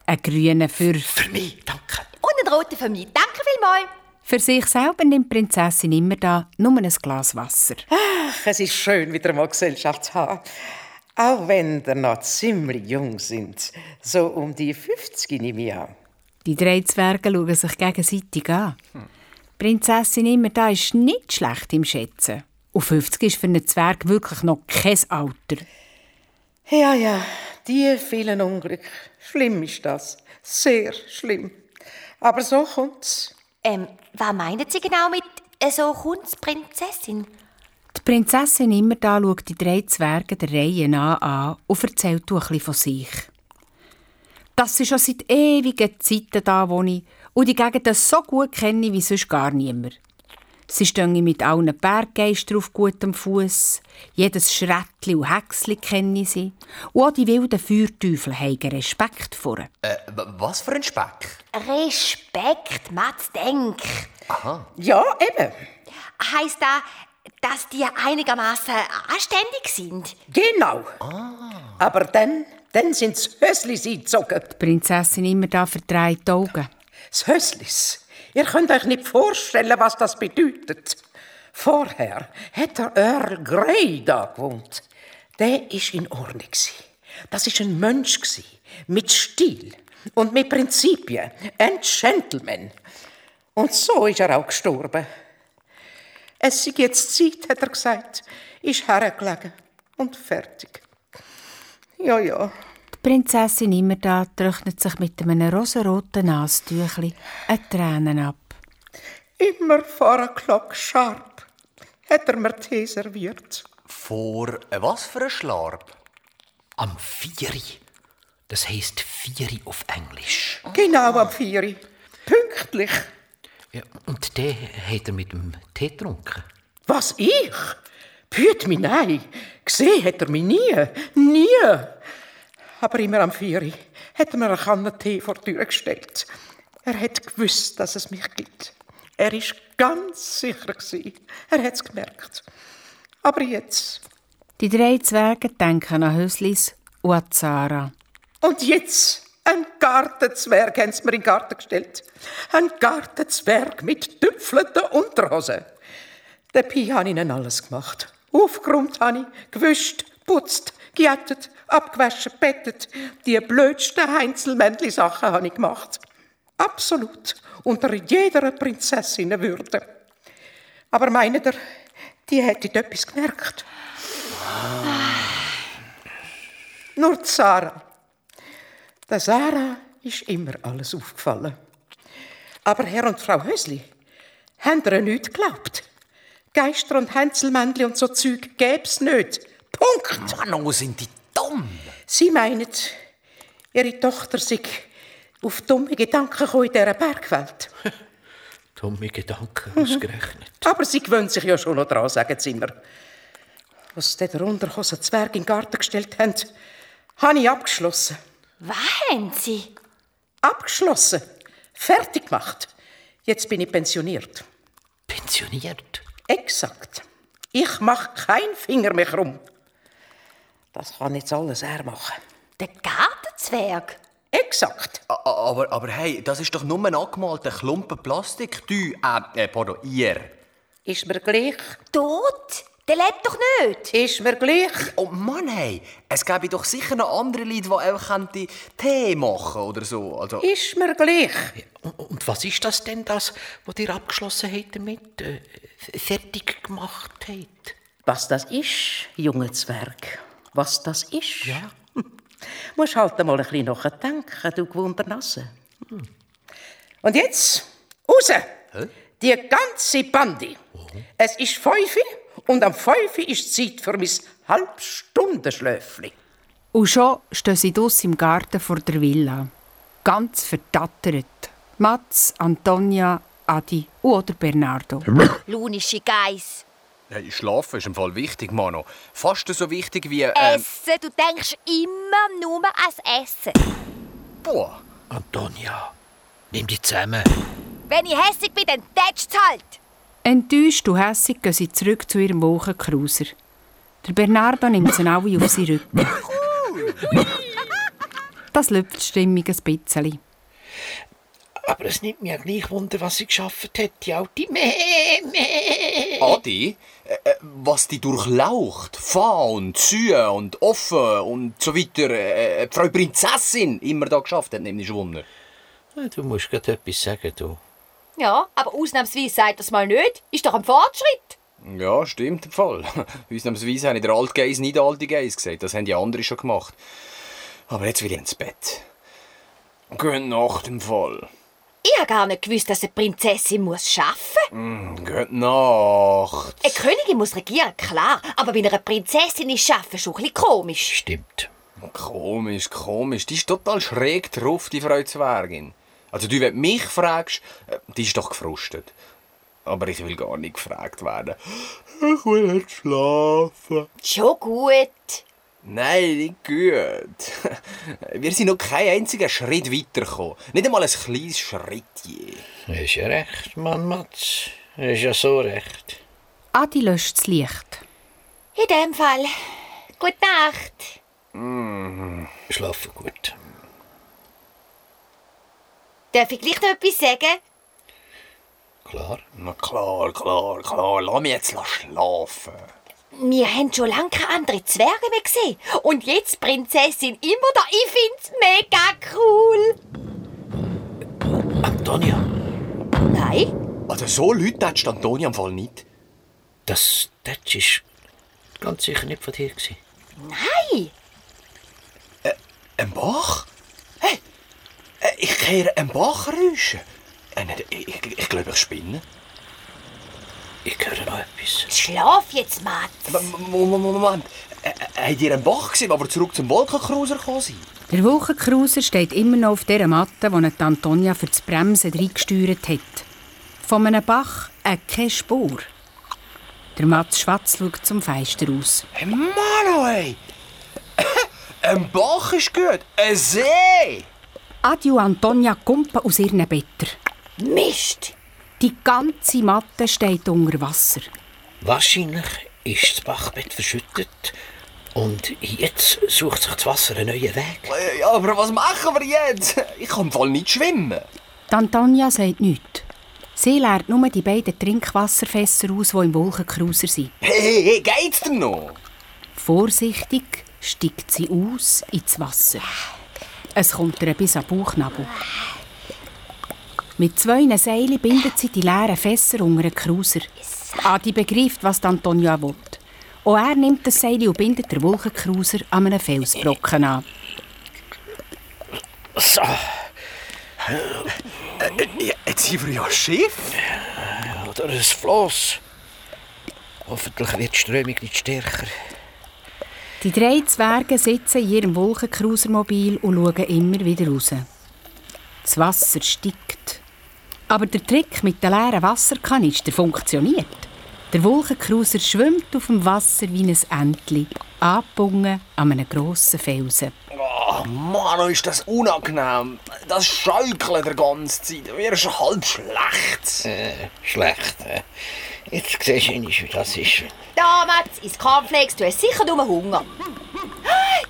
ein grüner für... Für mich, danke. Und ein roter für mich. Danke vielmals. Für sich selber nimmt die Prinzessin immer da nur ein Glas Wasser. Ach, es ist schön, wieder mal Gesellschaft zu haben. Auch wenn ihr noch ziemlich jung sind. So um die 50 nehme ich an. Die drei Zwerge schauen sich gegenseitig an. Die Prinzessin immer da ist nicht schlecht im Schätzen. Und 50 ist für einen Zwerg wirklich noch kein Alter. Ja, ja, die vielen Unglück. Schlimm ist das. Sehr schlimm. Aber so kommt's. Ähm, was meinen Sie genau mit äh, «so kommt's, Prinzessin»? Die Prinzessin immer da schaut die drei Zwerge der Reihe nach an und erzählt ein bisschen von sich. Das sind schon seit ewigen Zeiten da, wo ich und die Gegend so gut kenne wie sonst gar niemand. Sie stehen mit allen Berggeistern auf gutem Fuß. Jedes Schrättli und Häcksli kenne sie. Und auch die wilden Feuerteufel haben Respekt vor ihnen. Äh, was für ein Speck? Respekt, Mats, denk. Aha. Ja, eben. Heißt da, dass die einigermaßen anständig sind? Genau. Aber dann, dann sind das Höslis eingezogen. Die Prinzessin immer da verdreht die Augen. Das Höslis. Ihr könnt euch nicht vorstellen, was das bedeutet. Vorher hat der Earl Grey da gewohnt. Der ist in Ordnung. Das ist ein Mensch mit Stil und mit Prinzipien. Ein Gentleman. Und so ist er auch gestorben. Es ist jetzt Zeit, hat er gesagt, ist hergelegen und fertig. Ja, ja. Die Prinzessin immer da trocknet sich mit einem rosaroten Nastüchli eine Tränen ab. Immer vor einer Glocke scharf hat er mir Tee serviert. Vor was für ein Schlarb? Am Vieri. Das heisst Vieri auf Englisch. Genau am Vieri. Pünktlich. Ja, und den hat er mit dem Tee getrunken. Was, ich? Büt mich nein. Gesehen hat er mich nie. Nie. Aber immer am Vieri hat mir eine Kanne Tee vor die Tür gestellt. Er hat gewusst, dass es mich gibt. Er ist ganz sicher gsi. Er hat's gemerkt. Aber jetzt. Die drei Zwerge denken an Höslis und an Zara. Und jetzt ein Gartenzwerg haben sie mir in den Garten gestellt. Ein Gartenzwerg mit tüpfelten Unterhosen. Der Pi hat ihnen alles gemacht. Aufgeräumt habe ich, gewischt, putzt, gejätet, abgewaschen, bettet. Die blödsten Heinzelmännli-Sachen habe ich gemacht. Absolut unter jeder Prinzessinnenwürde. Aber meint ihr, die hätte etwas gemerkt? Nur die Sarah. Der Sarah ist immer alles aufgefallen. Aber Herr und Frau Hösli haben ihr nichts geglaubt. Geister und Hänselmännli und so Zeug gäb's nicht. Punkt. Mann, wo sind die dumm? Sie meinen, ihre Tochter sei auf dumme Gedanken gekommen in dieser Bergwelt. Dumme Gedanken ausgerechnet. Aber sie gewöhnt sich ja schon noch dran, sagen sie immer. Was sie der Unterhosen Zwerg in den Garten gestellt haben, habe ich abgeschlossen. Was haben Sie? Abgeschlossen. Fertig gemacht. Jetzt bin ich pensioniert. Pensioniert? Exakt. Ich mache keinen Finger mehr krumm. Das kann jetzt alles er machen. Der Gartenzwerg? Exakt. Aber, aber hey, das ist doch nur ein angemalter Klumpen Plastik. Du, äh, äh, pardon, ihr. Ist mir gleich. Tot? Der lebt doch nicht. Ist mir gleich. Oh Mann, hey, es gäbe doch sicher noch andere Leute, die könnten Tee machen oder so. Also, Ist mir gleich. Und, und was ist das denn, das, was ihr abgeschlossen habt damit, äh, fertig gemacht habt? Was das ist, junge Zwerg, was das ist? Ja. Musst halt einmal ein bisschen nachdenken, du Gewundernase. Und jetzt, raus! Die ganze Bande. Es ist Fünfe und am Fünfe ist Zeit für mein Halbstundenschläfli. Und schon stehen sie draussen im Garten vor der Villa. Ganz verdattert. Mats, Antonia, Adi oder Bernardo. Lunische Geiss. Hey, Schlafen ist im Fall wichtig, Mano. Fast so wichtig wie... Ähm, Essen, du denkst immer nur ans Essen. boah. Antonia, nimm dich zusammen. Wenn ich hässig bin, dann tätscht's halt. Enttäuscht und hässig gehen sie zurück zu ihrem Wolkencruiser. Der Bernardo nimmt sie alle auf seinen Rücken. Das lüpft die Stimmung ein bisschen. Aber es nimmt mich ja gleich Wunder, was sie geschafft hat, die alte Meh, Meh. Adi, äh, äh, was die durchlaucht, Fahr und Zühe und Offen und so weiter, äh, äh, Frau Prinzessin immer da geschafft hat, nimmt mich Wunder. Du musst gerade etwas sagen, du. Ja, aber ausnahmsweise sagt das mal nicht. Ist doch ein Fortschritt. Ja, stimmt im Fall. Ausnahmsweise habe ich der Altgeis nicht der alte Geis gesagt, das haben die anderen schon gemacht. Aber jetzt will ich ins Bett. Gute Nacht im Fall. Ich habe gar nicht gewusst, dass eine Prinzessin muss arbeiten Mm, Gute Nacht. Eine Königin muss regieren, klar. Aber bei einer Prinzessin ist Arbeiten schon ein bisschen komisch. Stimmt. Komisch, komisch. Die ist total schräg drauf, die Frau Zwergin. Also du, wenn du mich fragst, äh, die ist doch gefrustet. Aber ich will gar nicht gefragt werden. Ich will nicht schlafen. Schon gut. Nein, nicht gut. Wir sind noch keinen einzigen Schritt weitergekommen. Nicht einmal ein kleines Schrittchen. Hast ja recht, Mann Matz. Hast ja so recht. Adi löscht das Licht. In dem Fall. Gute Nacht. Mhm. Schlafen gut. Darf ich gleich noch etwas sagen? Klar. Na klar, klar, klar. Lass mich jetzt schlafen. Wir haben schon lange keine anderen Zwerge mehr gesehen. Und jetzt die Prinzessin immer da. Ich find's mega cool. Antonia. Nein? Also so Leute tätscht Antonia am Fall nicht. Das, das ist ganz sicher nicht von dir. Gewesen. Nein. Ein Bach? Hey, äh, ich kehre einen Bach räuschen. Äh, ich, ich, ich glaube, ich spinne. Ich höre noch etwas. Schlaf jetzt, Mats. M- Moment, Moment. Habt ihr einen Bach gesehen, wo wir zurück zum Wolkencruiser gekommen sind? Der Wolkencruiser steht immer noch auf der Matte, die Antonia für das Bremsen reingesteuert hat. Von einem Bach äh, keine Spur. Der Mats Schwatz schaut zum Fenster aus. Hey, Mano, ey! Ein Bach ist gut. Ein See! Adi und Antonia kumpen aus ihren Betten. Mist! Die ganze Matte steht unter Wasser. Wahrscheinlich ist das Bachbett verschüttet und jetzt sucht sich das Wasser einen neuen Weg. Äh, Ja, aber was machen wir jetzt? Ich kann Fall nicht schwimmen. Die Antonia sagt nichts. Sie leert nur die beiden Trinkwasserfässer aus, die im Wolkencruiser sind. Hey, hey, hey, geht's denn noch? Vorsichtig steigt sie aus ins Wasser. Es kommt ihr bis an den Bauchnabel. Mit zwei Seilen bindet sie die leeren Fässer unter den Cruiser. Adi begreift, was Antonia will. Auch er nimmt das Seil und bindet den Wolkencruiser an einem Felsbrocken an. So, Äh, Jetzt sind wir ja ein Schiff. oder ein Floss. Hoffentlich wird die Strömung nicht stärker. Die drei Zwerge sitzen in ihrem Wolkencruisermobil und schauen immer wieder raus. Das Wasser steigt. Aber der Trick mit den leeren Wasserkanister funktioniert. Der Wolkencruiser schwimmt auf dem Wasser wie ein Entli, angebunden an einem grossen Felsen. Oh, Mann, ist das unangenehm. Das Schaukeln der ganze Zeit. Mir ist halb schlecht. Äh, schlecht. äh. Jetzt siehst du einmal, wie das ist. Da, Mats, ins Cornflakes. Du hast sicher nur Hunger.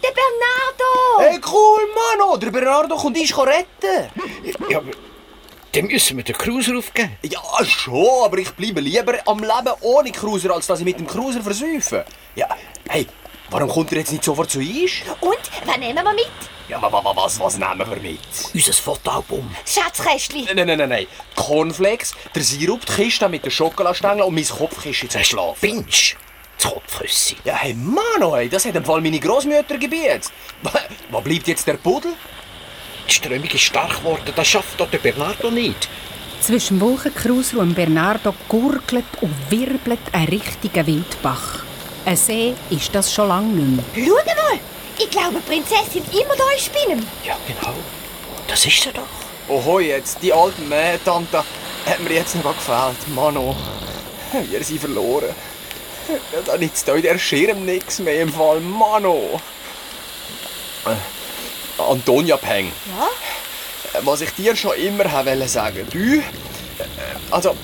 Der Bernardo! Hey, cool, Mano. Der Bernardo kommt uns retten. Ja, aber dann müssen wir den Cruiser aufgeben. Ja, schon, aber ich bleibe lieber am Leben ohne Cruiser, als dass ich mit dem Cruiser versäufe. Ja, hey, warum kommt er jetzt nicht sofort zu uns? Und, was nehmen wir mit? Ja, wa- wa- wa- was, was nehmen wir mit? Unser Fotoalbum. Schatzkästchen. Nein, nein, nein, nein. Die Cornflakes, der Sirup, die Kiste mit den Schokoladenstängeln und mein Kopfkissen zum Schlafen. Binge. Das Kopfküsse. Ja, hey, Mano, hey, das hat im Fall meine Großmütter gebiet. Wo bleibt jetzt der Pudel? Die Strömung ist stark geworden, das schafft doch der Bernardo nicht. Zwischen dem Wolkencruiser und Bernardo gurgelt und wirbelt ein richtiger Wildbach. Ein See ist das schon lange nicht mehr. Schau mal! Ich glaube, die Prinzessin immer da ist Spinnen. Ja, genau. Das ist er doch. Oho, jetzt, die alte Mähtante hat mir jetzt noch gefällt. Mano, wir sind verloren. Dann nützt euch der Schirm nichts mehr im Fall Mano. Äh, Antonia Peng. Ja? Was ich dir schon immer habe wollte sagen, du, äh, also,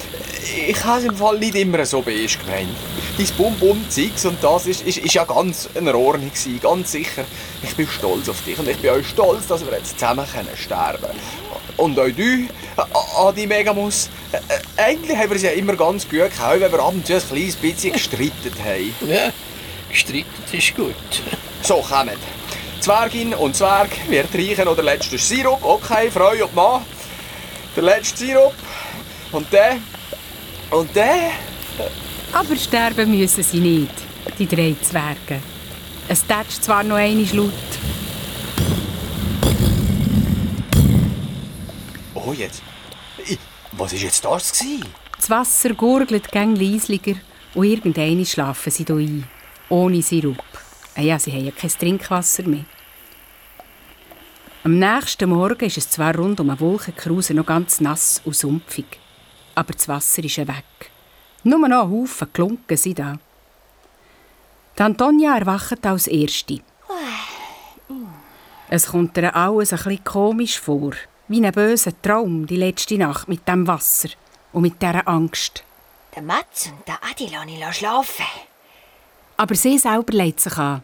ich habe es im Fall nicht immer so beige gemeint. Dein Bum-Bum-Zeugs und das ist, ist, ist ja ganz in Ordnung gewesen, ganz sicher. Ich bin stolz auf dich und ich bin auch stolz, dass wir jetzt zusammen können sterben Und auch du, äh, Adi Megamus, äh, äh, eigentlich haben wir es ja immer ganz gut gehabt, wenn wir ab und zu ein kleines bisschen gestritten haben. Ja, gestritten ist gut. So, kommt. Zwergin und Zwerg wird reichen oder letzter Sirup. Okay, Frau und Mann. Der letzte Sirup. Und der. Und der. Aber sterben müssen sie nicht, die drei Zwerge. Es tätscht zwar noch einmal laut. Oh, jetzt. Was war jetzt das? Gewesen? Das Wasser gurgelt gäng leisliger und irgendwann schlafen sie hier ein. Ohne Sirup. Ah ja, sie haben ja kein Trinkwasser mehr. Am nächsten Morgen ist es zwar rund um einen Wolkenkruse noch ganz nass und sumpfig. Aber das Wasser ist weg. Nur noch Haufen Klunken sind da. Die Antonia erwacht als Erste. Es kommt ihr alles ein bisschen komisch vor. Wie ein böser Traum die letzte Nacht mit dem Wasser und mit dieser Angst. Der Mats und der Adi lasse ich schlafen. Aber sie selber legt sich an.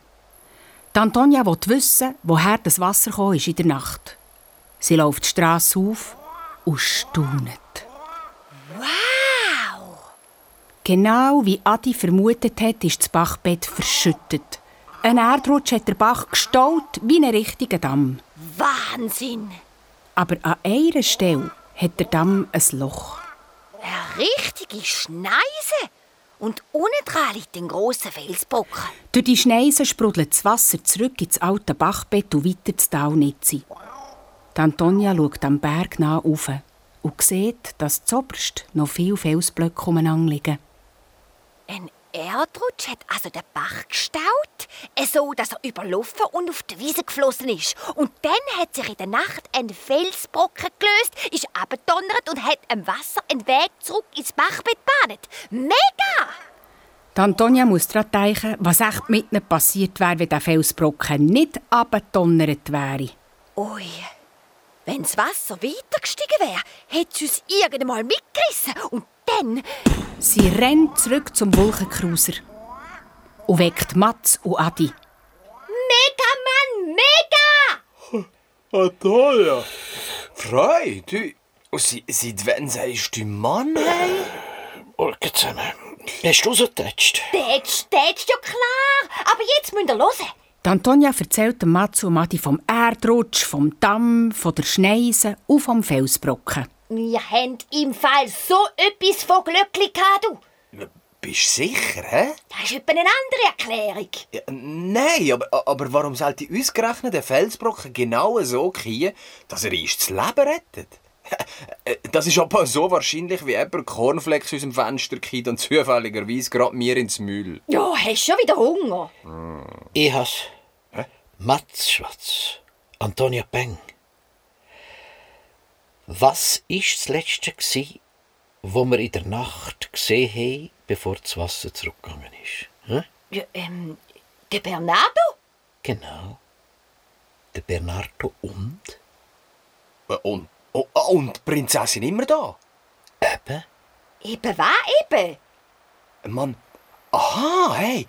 Die Antonia will wissen, woher das Wasser gekommen ist in der Nacht. Sie läuft die Strasse auf und staunet. Wow! Genau wie Adi vermutet hat, ist das Bachbett verschüttet. Ein Erdrutsch hat der Bach gestaut wie ein richtiger Damm. Wahnsinn! Aber an einer Stelle hat der Damm ein Loch. Eine richtige Schneise! Und unten dran liegt ein grosser Felsbrocken. Durch die Schneise sprudelt das Wasser zurück ins alte Bachbett und weiter ins Talnetzi. Antonia schaut am Berg nach rauf und sieht, dass zoberst noch viele Felsblöcke umeinander liegen. Erdrutsch hat also den Bach gestaut, äh, so dass er überlaufen und auf die Wiese geflossen ist. Und dann hat sich in der Nacht ein Felsbrocken gelöst, ist abgedonnert und hat im Wasser einen Weg zurück ins Bachbett bahnet. Mega! Die Antonia muss daran denken, was echt mit ihnen passiert wäre, wenn der Felsbrocken nicht abgedonnert wäre. Ui, wenn das Wasser weiter gestiegen wäre, hätte es uns irgendwann mitgerissen. Und dann... Sie rennt zurück zum Wolkenkruser und weckt Mats und Adi. Mega, Mann, mega! Antonia! Freu, du. Sie, seit wann sagst du Mann, hey? Morgen zusammen. Hast du rausgetatscht? Das ist ja klar. Aber jetzt müsst ihr hören. Die Antonia erzählt dem Mats und Adi vom Erdrutsch, vom Damm, von der Schneise und vom Felsbrocken. Wir haben im Fall so etwas von Glöckli gehabt, du. Bist du sicher, hä? Das ist etwa eine andere Erklärung. Ja, nein, aber, aber warum sollte ausgerechnet der Felsbrocken genau so kriegen, dass er uns das Leben rettet? Das ist aber so wahrscheinlich, wie jemand Cornflakes aus dem Fenster kippt und zufälligerweise gerade mir ins Müll. Ja, hast schon wieder Hunger? Ich has. Mats Schwarz. Antonia Peng. Was ist das Letzte, gsi, wo wir in der Nacht gesehen haben, bevor das Wasser zurückgegangen ist? Hä? Ja, ähm, der Bernardo? Genau. Der Bernardo und? Äh, Und, oh, ah, und die Prinzessin immer da? Eben. Eben was eben? Mann, aha, hey.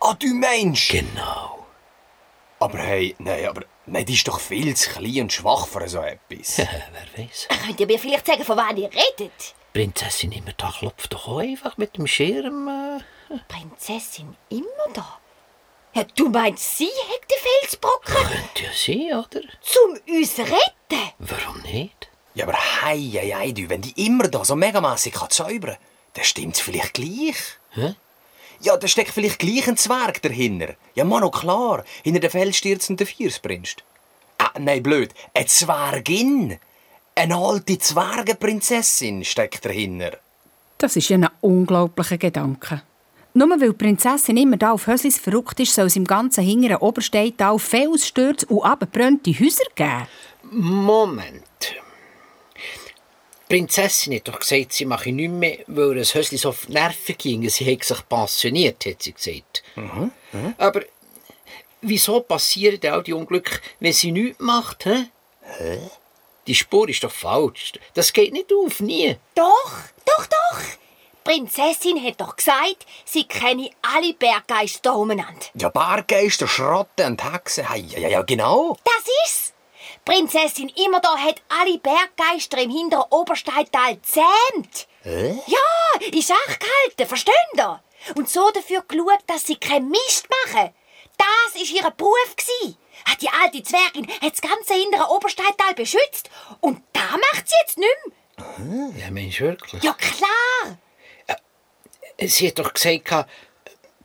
Ah, du meinst... Genau. Aber hey, nein, aber... Nein, die ist doch viel zu klein und schwach für so etwas. Wer weiß. Könnt ihr mir vielleicht sagen, von wann ihr redet? Prinzessin immer da klopft doch auch einfach mit dem Schirm. Äh. Prinzessin immer da? Ja, du meinst, sie hat den Felsbrocken? Könnte ja sein, oder? Zum uns retten? Warum nicht? Ja, aber hei, hei, hei, du, wenn die immer da so megamässig kann zaubern, dann stimmt's vielleicht gleich. Hä? Ja, da steckt vielleicht gleich ein Zwerg dahinter. Ja, Mano, klar. Hinter den felsstürzenden Viersprinst. Ah, nein, blöd. Eine Zwergin. Eine alte Zwergenprinzessin steckt dahinter. Das ist ja ein unglaublicher Gedanke. Nur weil die Prinzessin immer da auf Höslis verrückt ist, soll es im ganzen hinteren Obersteital Felsstürze und abgebrannte Häuser geben. Moment. Prinzessin hat doch gesagt, sie mache nichts mehr, weil ihr ein Hösli so auf die Nerven ging. Sie hat sich pensioniert, hat sie gesagt. Mhm. Aber wieso passieren all die Unglücke, wenn sie nichts macht? Hä? Hä? Die Spur ist doch falsch. Das geht nicht auf, nie. Doch, doch, doch. Die Prinzessin hat doch gesagt, sie kenne alle Berggeister da umeinander. Ja, Bargeister, Schrotten und Hexen. Ja, ja, ja, genau. Das ist's. Prinzessin Immerdor hat alle Berggeister im hinteren Obersteintal zähmt. Hä? Ja, in Schach gehalten, verstehen ihr? Und so dafür geschaut, dass sie keinen Mist machen. Das war ihr Beruf. Hat Die alte Zwergin hat das ganze hintere Obersteintal beschützt. Und da macht sie jetzt nicht mehr. Ja, Mensch, wirklich. Ja, klar. Sie hat doch gesagt,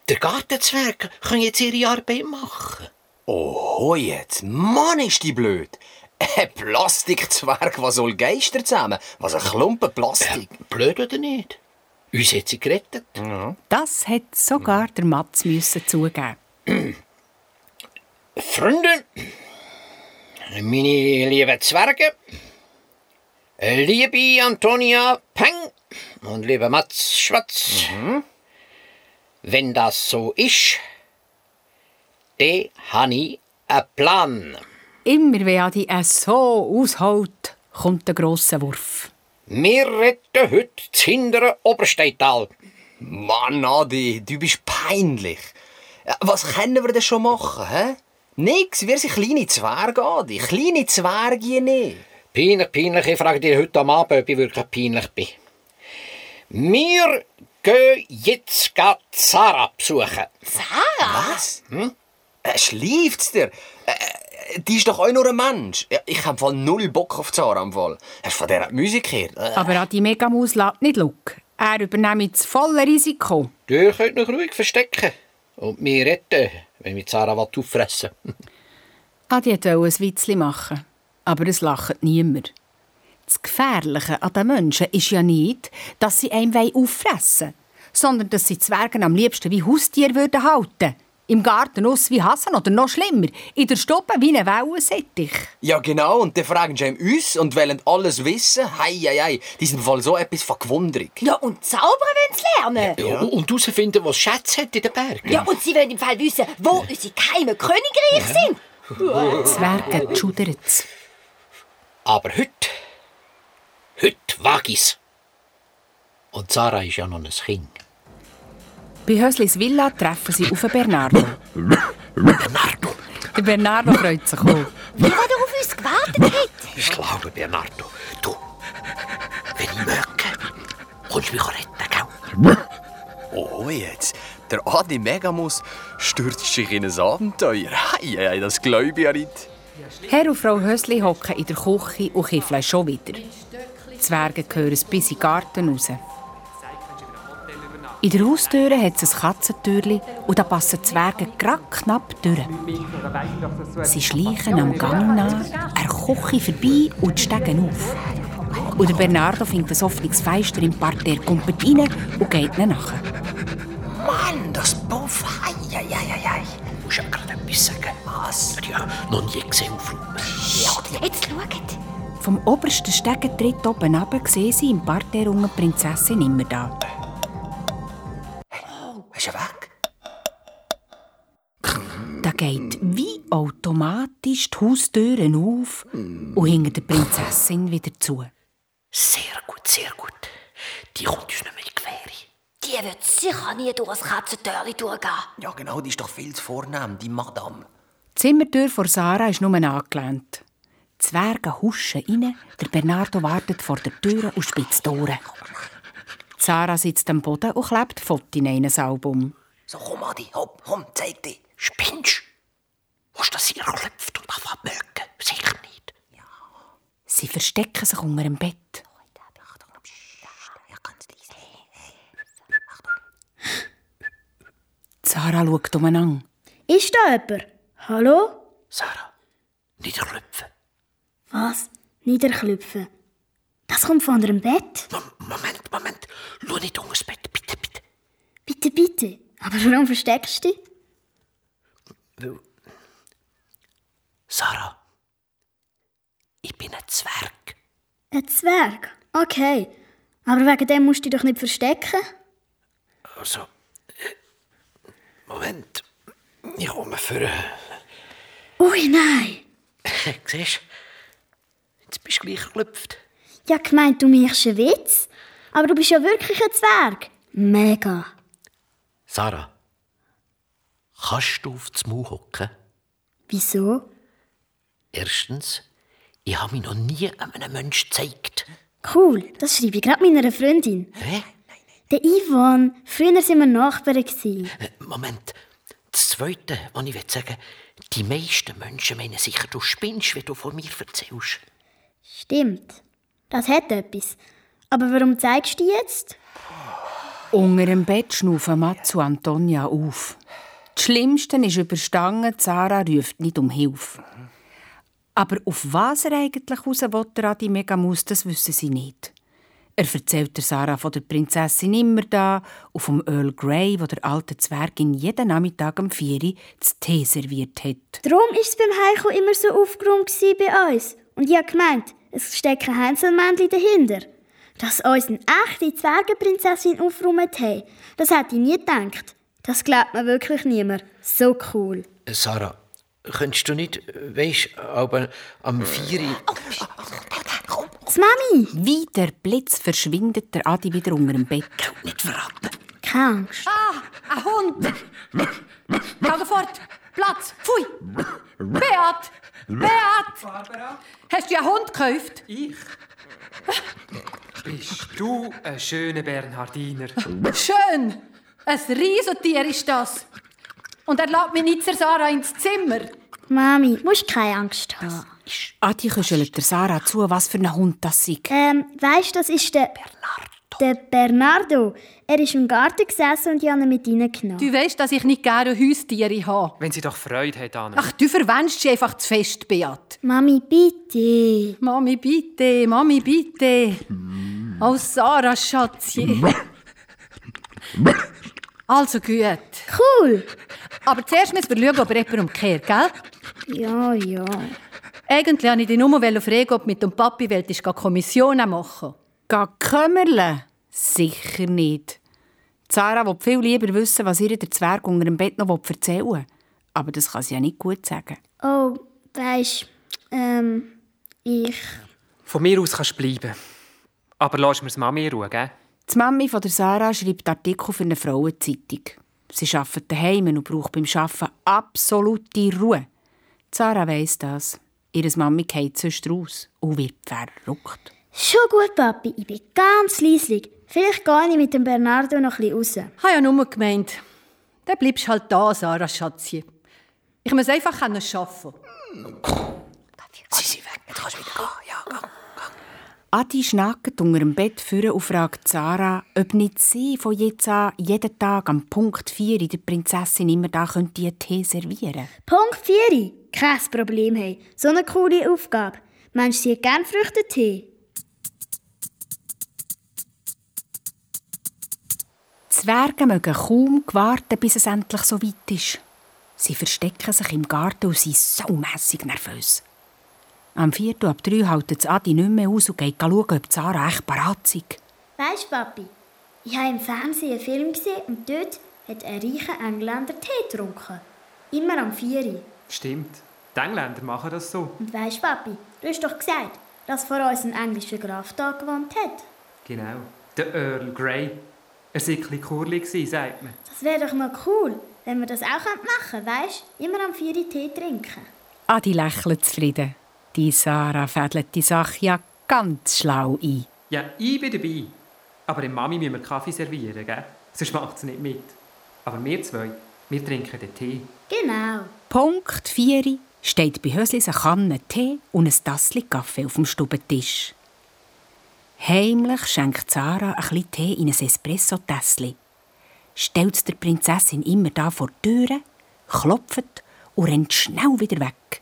der Gartenzwerg kann jetzt ihre Arbeit machen. Oh, jetzt. Mann, ist die blöd. Ein Plastikzwerg, was soll Geister zusammen? Was ein Klumpen Plastik. Blöd oder nicht? Uns hat sie gerettet. Das hat sogar der Matz müssen zugeben. Freunde, meine lieben Zwerge, liebe Antonia Peng und lieber Mats Schwatz, wenn das so ist, dann habe ich einen Plan. Immer wenn Adi es so ausholt, kommt der grosse Wurf. Wir retten heute das hintere Obersteintal. Mann, Adi, du bist peinlich. Ja, Was können wir denn schon machen, hä? Nix, wir sind kleine Zwerge, Adi. Kleine Zwerge nicht. Peinlich, peinlich. Ich frage dich heute am Abend, ob ich wirklich peinlich bin. Wir gehen jetzt Sarah besuchen. Sarah? Was? Hm? Äh, schläft's dir? Äh, äh, die ist doch auch nur ein Mensch. Ja, ich habe voll null Bock auf Zara am Fall. Hast du von dieser Musik her? Äh. Aber Adi Megamus lässt nicht schauen. Er übernimmt das volle Risiko. Ihr könnt euch ruhig verstecken. Und mich retten, wenn wir Sarah auffressen will. Adi wollte ein Witzli machen, aber es lacht niemand. Das Gefährliche an den Menschen ist ja nicht, dass sie einem auffressen wollen, sondern dass sie Zwerge am liebsten wie Haustier würden halten Im Garten aus wie Hasen oder noch schlimmer, in der Stube wie eine Wellensittich. Ja, genau. Und dann fragen sie uns und wollen alles wissen. Hei, hei, hei. Die sind voll so etwas von Gewunderung. Ja, und zaubern wollen sie lernen. Ja. Und herausfinden, was Schätze hat in den Bergen. Ja, und sie wollen im Fall wissen, wo unsere geheimen Königreiche sind. Zwerge schudert Aber heute, heute wage ich's. Und Sarah ist ja noch ein Kind. Bei Höslis Villa treffen sie auf Bernardo. Bernardo! Der Bernardo freut sich auch. Wie er auf uns gewartet hat. Ich glaube, Bernardo, du, wenn ich möge, kommst du mich retten, gell? Oh, jetzt. Der Adi Megamus stürzt sich in ein Abenteuer. Hei, hei, hei, das glaube ich ja nicht. Herr und Frau Hösli hocken in der Küche und kiffeln schon wieder. Die Zwerge gehören bis in den Garten raus. In der Haustüre hat es ein Katzentürchen und da passen Zwerge gerade knapp durch. Sie schleichen am Gang nach, an der Küche vorbei und steigen auf. Und der Bernardo findet offenes Fenster im Parterre, kommt rein und geht ihnen nach. Mann, das Puff, hei, hei, hei, hei. Du musst ja gerade etwas sagen. Was? Ja, noch nie gesehen aufräumen. Ja, jetzt schaut. Vom obersten Stegentritt oben runter sehen sie im Parterre unten Prinzessin immer da. Ist er weg? Da geht wie automatisch die Haustüren auf und hinter der Prinzessin wieder zu. Sehr gut, sehr gut. Die kommt uns nicht mehr in die Quere. Die wird sicher nie durch das Katzentörli durchgehen. Ja, genau, die ist doch viel zu vornehm, die Madame. Die Zimmertür vor Sarah ist nur angelehnt. Die Zwerge huschen rein, der Bernardo wartet vor der Tür und spitzt die Ohren. Sarah sitzt am Boden und klebt Fotos in ein Album. So, komm, Adi, hopp, komm, zeig dich. Spinnst? Willst du, dass sie klopft und anfängt zu mögen? Sicher nicht. Sie verstecken sich unter dem Bett. Sarah schaut umeinander. Ist da jemand? Hallo? Sarah, niederklopfen. Was? Niederklüpfen. Das kommt von eurem Bett? Moment, Moment. Schau nicht unter das Bett, bitte, bitte. Bitte, bitte. Aber warum versteckst du dich? Weil... Sarah, ich bin ein Zwerg. Ein Zwerg? Okay. Aber wegen dem musst du dich doch nicht verstecken. Also, äh, Moment. Ich komme für... Äh, Ui, nein. siehst du? Jetzt bist du gleich geklüpft. Ja, gemeint, du machst einen Witz. Aber du bist ja wirklich ein Zwerg. Mega. Sarah, kannst du auf Maul hocken? Wieso? Erstens, ich habe mich noch nie einem Menschen gezeigt. Cool, das schreibe ich gerade meiner Freundin. Hä? Der Ivan. Früher waren wir Nachbarn. Äh, Moment. Das Zweite, was ich sagen will, die meisten Menschen meinen sicher, du spinnst, wie du von mir erzählst. Stimmt. Das hat etwas. Aber warum zeigst du die jetzt? Unter dem Bett schnaufen Matsu Antonia auf. Das Schlimmste ist überstanden, Sarah ruft nicht um Hilfe. Aber auf was er eigentlich raus will, der Adi Megamus, das wissen sie nicht. Er erzählt der Sarah von der Prinzessin immer da und vom Earl Grey, wo der alte Zwergin jeden Nachmittag um 4 Uhr das Tee serviert hat. Darum war es beim Heiko immer so aufgeräumt bei uns. Und ich habe gemeint, es steckt ein Hänselmännchen dahinter. Dass uns eine echte Zwergenprinzessin aufgeräumt haben, das hätte ich nie gedacht. Das glaubt mir wirklich niemand. So cool. Äh, Sarah, könntest du nicht, weisst, aber am 4 Uhr... Das Mami! Wie der Blitz verschwindet der Adi wieder unter dem Bett. Nicht verraten. Keine Angst. Ah, ein Hund! Geh fort! Platz! Pfui! Beat! Beat! Hast du einen Hund gekauft? Ich? Bist du ein schöner Bernhardiner? Schön! Ein Riesentier ist das. Und er lässt mich nicht zur Sarah ins Zimmer. Mami, musst keine Angst haben. Adi kuschelt der Sarah zu, was für ein Hund das sei. Ähm, weißt das ist der. Bernardo. Der Bernardo. Er ist im Garten gesessen und ich habe ihn mit reingenommen. Du weißt, dass ich nicht gerne Haustiere habe. Wenn sie doch Freude hat an ihm. Ach, du verwendest sie einfach zu fest, Beat. Mami, bitte. Mami, bitte, Mami, bitte. Oh, Sarah, Schatzchen. Also gut. Cool. Aber zuerst müssen wir schauen, ob er jemand umkehrt, gell? Ja, ja. Eigentlich wollte ich dich nur fragen, ob du mit dem Papi Kommissionen machen Geh kümmerle? Sicher nicht. Sarah will viel lieber wissen, was ihr der Zwerg unter dem Bett noch erzählen will. Aber das kann sie ja nicht gut sagen. Oh, weisst, ähm, ich. Von mir aus kannst du bleiben. Aber lass mir das Mami in Ruhe, gell? Die Mami von der Sarah schreibt Artikel für eine Frauenzeitung. Sie arbeitet daheim und braucht beim Arbeiten absolute Ruhe. Die Sarah weiss das. Ihre Mami geht sonst raus und wird verrückt. Schon gut, Papi. Ich bin ganz leislich. Vielleicht gehe ich mit dem Bernardo noch ein bisschen raus. Ich habe ja nur gemeint, dann bleibst halt da, Sarah Schatzchen. Ich muss einfach arbeiten können. Sie sind weg, jetzt kannst du wieder gehen. Ja, geh. Adi schnackt unter dem Bett vor und fragt Sarah, ob nicht sie von jetzt an jeden Tag am Punkt 4 der Prinzessin immer da könnte einen Tee servieren Punkt 4. Kein Problem, hey. So eine coole Aufgabe. Meinst du, sie hat gerne Früchtetee? Zwerge mögen kaum warten, bis es endlich so weit ist. Sie verstecken sich im Garten und sind saumässig nervös. Am Viertel ab drei hält das Adi nicht mehr aus und geht schauen, ob Sarah echt parat ist. Weißt du, Papi, ich habe im Fernsehen einen Film gesehen und dort hat ein reicher Engländer Tee getrunken. Immer am 4. Stimmt. Die Engländer machen das so. Und weißt du, Papi, du hast doch gesagt, dass vor uns ein englischer Graf da gewohnt hat. Genau. Der Earl Grey. Er war ein bisschen sagt man. Das wäre doch mal cool, wenn wir das auch machen könnten, weißt du? Immer am 4 Tee trinken. Adi lächelt zufrieden. Die Sarah fädelt die Sache ja ganz schlau ein. Ja, ich bin dabei. Aber dem Mami müssen wir Kaffee servieren, gell? Sonst macht sie nicht mit. Aber wir zwei, wir trinken den Tee. Genau. Punkt 4 steht bei Höslis eine Kanne Tee und ein Tassel Kaffee auf dem Stubentisch. Heimlich schenkt Sarah ein bisschen Tee in ein Espresso-Tässchen. Stellt der Prinzessin immer da vor die Türe, klopft und rennt schnell wieder weg.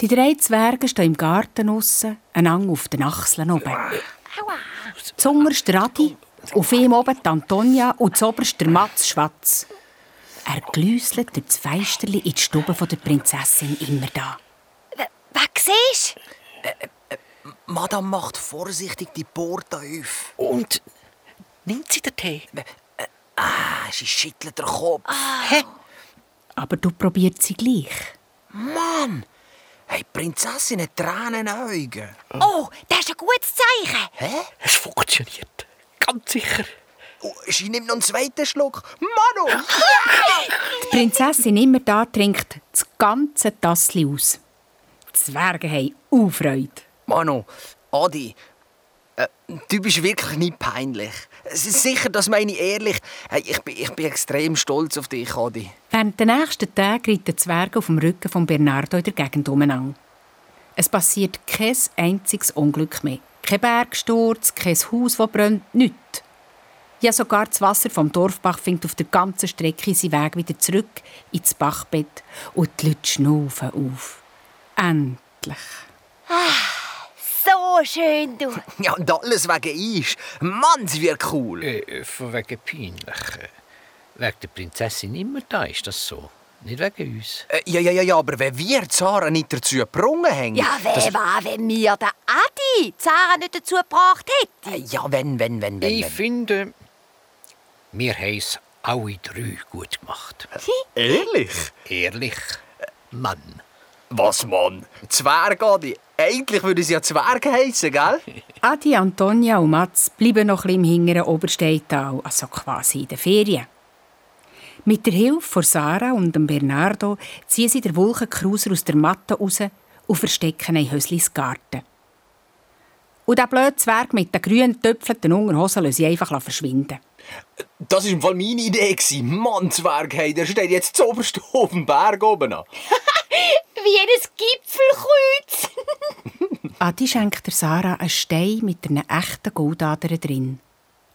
Die drei Zwerge stehen im Garten aussen, einander auf den Achseln oben. Zuunterst der Adi, auf ihm oben die Antonia und zuoberst der Mats Schwatz. Er glüsselt durch das Feisterli in die Stube der Prinzessin immer da. Was siehst Madame macht vorsichtig die Porte auf. Und nimmt sie den Tee? Ah, sie schüttelt den Kopf. Hä? Aber du probiert sie gleich. Mann! Hey, die Prinzessin hat Tränenaugen. Oh, das ist ein gutes Zeichen. Hä? Es funktioniert. Ganz sicher. Oh, sie nimmt noch einen zweiten Schluck. Manu! Die Prinzessin immer da trinkt das ganze Tassli aus. Die Zwerge haben auch Manu, Adi, äh, du bist wirklich nicht peinlich. Es ist sicher, das meine ich ehrlich. Hey, ich, bin, ich bin extrem stolz auf dich, Adi. Während der nächsten Tage reiten die Zwerge auf dem Rücken von Bernardo in der Gegend umeinander. Es passiert kein einziges Unglück mehr. Kein Bergsturz, kein Haus, das brennt, nichts. Ja, sogar das Wasser vom Dorfbach findet auf der ganzen Strecke seinen Weg wieder zurück ins Bachbett und die Leute schnaufen auf. Endlich. So schön, du. Ja, und alles wegen Eis. Mann, es wird cool. Äh, von wegen peinlich. Äh, Wegen der Prinzessin immer da, ist das so? Nicht wegen uns. Äh, ja, ja, ja, ja, aber wenn wir Zara nicht dazu gebrungen haben... Ja, wer das- war, wenn mir der Adi Zara nicht dazu gebracht hätte? Äh, Ja, wenn, wenn, wenn, wenn. Ich wenn. finde, wir haben es alle drei gut gemacht. Ehrlich? Ehrlich, Mann. Was, Mann? Zwerg, Adi. Eigentlich würde sie ja Zwerg heißen, gell? Adi, Antonia und Mats bleiben noch ein bisschen im hinteren Obersteintal, also quasi in den Ferien. Mit der Hilfe von Sarah und dem Bernardo ziehen sie den Wolkencruiser aus der Matte raus und verstecken in Höslis Garten. Und der blöde Zwerg mit den grünen Töpfeln Unterhosen lassen sie einfach verschwinden. Das war im Fall meine Idee. Mann, Zwerg, hey, der steht jetzt zuoberst auf dem Berg oben. an. Wie jedes Gipfelkreuz. Adi schenkt der Sarah einen Stein mit einer echten Goldader drin.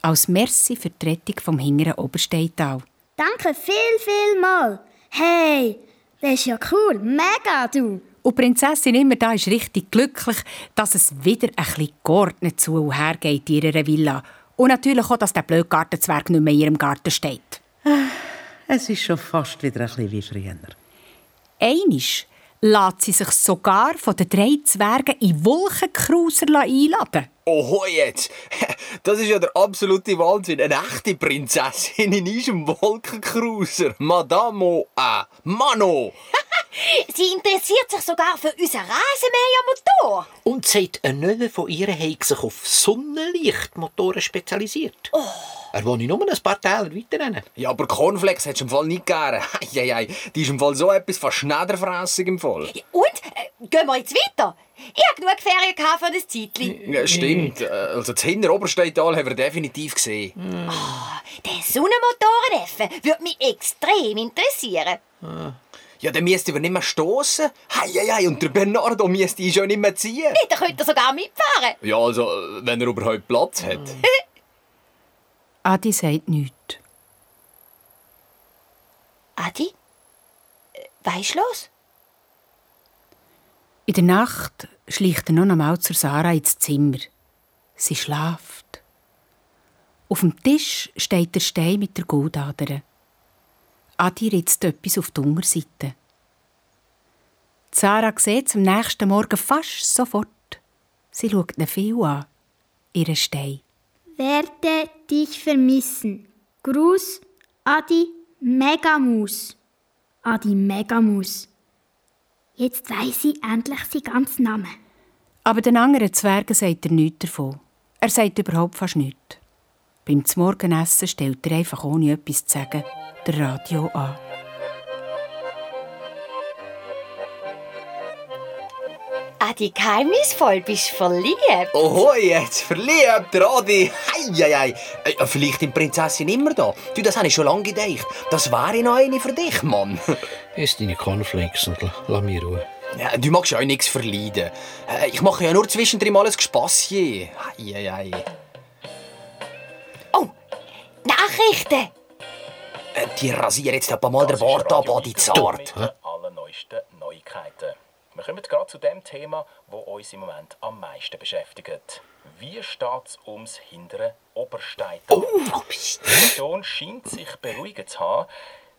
Als Merci für die Rettung vom hinteren Obersteintal. Danke viel, viel mal. Hey, das ist ja cool. Mega, du. Und die Prinzessin immer da ist richtig glücklich, dass es wieder ein bisschen geordnet zu und her geht in ihrer Villa. Und natürlich auch, dass der blöde Gartenzwerg nicht mehr in ihrem Garten steht. Es ist schon fast wieder ein bisschen wie früher. Einisch lässt sie sich sogar von den drei Zwergen in Wolkencruiser einladen. Oho, jetzt! Das ist ja der absolute Wahnsinn. Eine echte Prinzessin in unserem Wolkencruiser. Madame, äh, Mano! Sie interessiert sich sogar für unser Rasenmähermotor. Und sagt, ein Neffe von ihr hat sich auf Sonnenlichtmotoren spezialisiert. Er wohnt nur ein paar Täler weiter. Ja, aber Cornflakes hättest du im Fall nicht gern. Eieiei, die ist im Fall so etwas von Schneiderfressig im Fall. Und? Äh, gehen wir jetzt weiter? Ich habe genug Ferien für das Zeitchen. Ja, stimmt. Äh, Also das hintere Obersteintal haben wir definitiv gesehen. Der Sonnenmotorenneffe würde mich extrem interessieren. Ja, dann müsste wir nicht mehr stossen. Heieiei, und der Bernardo müsste ihn schon nicht mehr ziehen. Dann könnte er sogar mitfahren. Ja, also, äh, wenn er überhaupt Platz hat. Adi sagt nichts. Adi? Äh, Weisst du los? In der Nacht schleicht er noch einmal zur Sarah ins Zimmer. Sie schlaft. Auf dem Tisch steht der Stein mit der Goldader. Adi ritzt etwas auf die Unterseite. Sarah sieht es am nächsten Morgen fast sofort. Sie schaut ihn viel an. Ihren Stein. Werde dich vermissen. Gruß, Adi Megamus. Adi Megamus. Jetzt weiss ich endlich seinen ganzen Namen. Aber den anderen Zwergen sagt er nichts davon. Er sagt überhaupt fast nichts. Beim Morgenessen stellt er einfach ohne etwas zu sagen der Radio an. Adi, geheimnisvoll bist du verliebt. Oho, jetzt verliebt, der Adi. Heieiei. Äh, Vielleicht die Prinzessin immer da. Du, das habe ich schon lange gedacht. Das wäre noch eine für dich, Mann. Iss deine Cornflakes und lass mich Ruhe. Ja, du magst ja auch nichts verleiden. Äh, Ich mache ja nur zwischendrin mal ein Gespassje. Heieiei. Nachrichten. Äh, Die rasieren jetzt etwa mal den Bart ab, Adi Zart. Mit den allerneuesten Neuigkeiten. Wir kommen gerade zu dem Thema, das uns im Moment am meisten beschäftigt. Wie steht es ums hintere Obersteintal? Die Situation scheint sich beruhigt zu haben.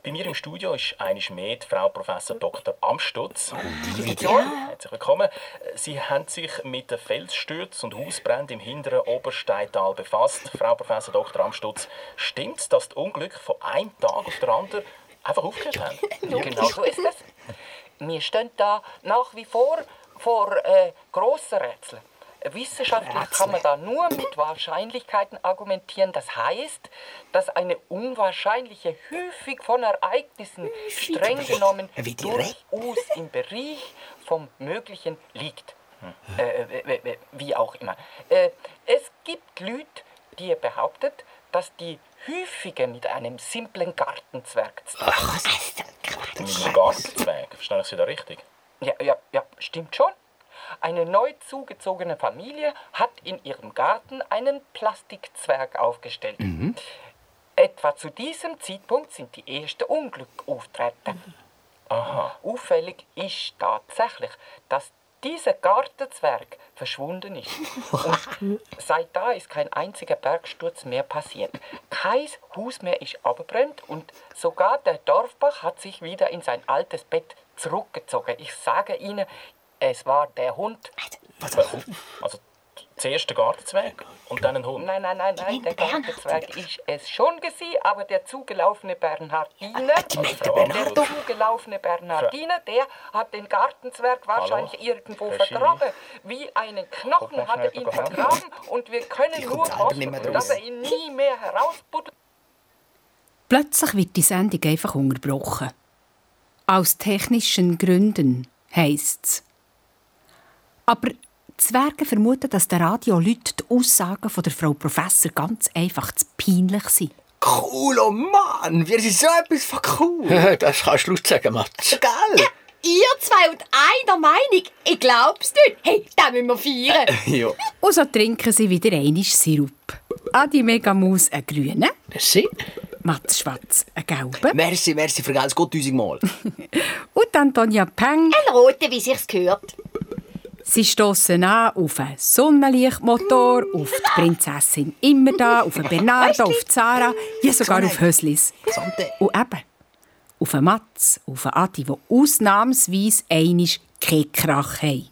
Bei mir im Studio ist einisch mehr die Frau Professor Dr. Amstutz. wieder. Herzlich willkommen. Sie haben sich mit den Felsstürzen und Hausbränden im hinteren Obersteintal befasst. Frau Professor Dr. Amstutz, stimmt es, dass die Unglücke von einem Tag auf den anderen einfach aufgehört haben? Genau so ist es. Wir stehen da nach wie vor vor äh, grossen Rätseln. Wissenschaftlich kann man da nur mit Wahrscheinlichkeiten argumentieren. Das heißt, dass eine unwahrscheinliche Häufung von Ereignissen streng genommen durchaus im Bereich vom Möglichen liegt. Äh, äh, äh, wie auch immer. Äh, es gibt Leute, die behauptet, dass die Häufige mit einem simplen Gartenzwerg zu tun haben. Mit einem Gartenzwerg. Verstehe ich Sie da richtig? Ja, ja, ja, stimmt schon. Eine neu zugezogene Familie hat in ihrem Garten einen Plastikzwerg aufgestellt. Etwa zu diesem Zeitpunkt sind die ersten Unglücke auftreten. Aha. Auffällig ist tatsächlich, dass dieser Gartenzwerg verschwunden ist. Und seit da ist kein einziger Bergsturz mehr passiert. Kein Haus mehr ist abgebrannt und sogar der Dorfbach hat sich wieder in sein altes Bett zurückgezogen. Ich sage Ihnen, es war der Hund. Also zuerst der Gartenzwerg und dann ein Hund? Nein, nein, nein, nein, der Gartenzwerg ist es schon gewesen, aber der zugelaufene Bernhardiner, der zugelaufene Bernhardiner, der hat den Gartenzwerg wahrscheinlich irgendwo Regie. vergraben. Wie einen Knochen hat er ihn vergraben und wir können nur hoffen, dass er ihn nie mehr herausbuddelt. Plötzlich wird die Sendung einfach unterbrochen. Aus technischen Gründen heisst es. Aber Zwerge vermuten, dass der Radioleute die Aussagen von der Frau Professor ganz einfach zu peinlich sind. Cool, oh Mann, wir sind so etwas von cool. das kannst du laut sagen, Mats. Geil. Ihr zwei und einer Meinung? Ich glaub's nicht. Hey, das müssen wir feiern. ja. Und so trinken sie wieder einisch Sirup. Adi Megamus einen grünen. Merci. Mats Schwarz einen gelben. Merci, merci, vergelt's Gott tausendmal. Und Antonia Peng. Ein roter, wie sich's gehört. Sie stoßen an auf einen Sonnenlichtmotor, auf die Prinzessin immer da, auf einen Bernardo, auf die Sarah, ja sogar auf Höslis. Und eben, auf einen Mats, auf einen Adi, die ausnahmsweise einisch keinen Krach haben.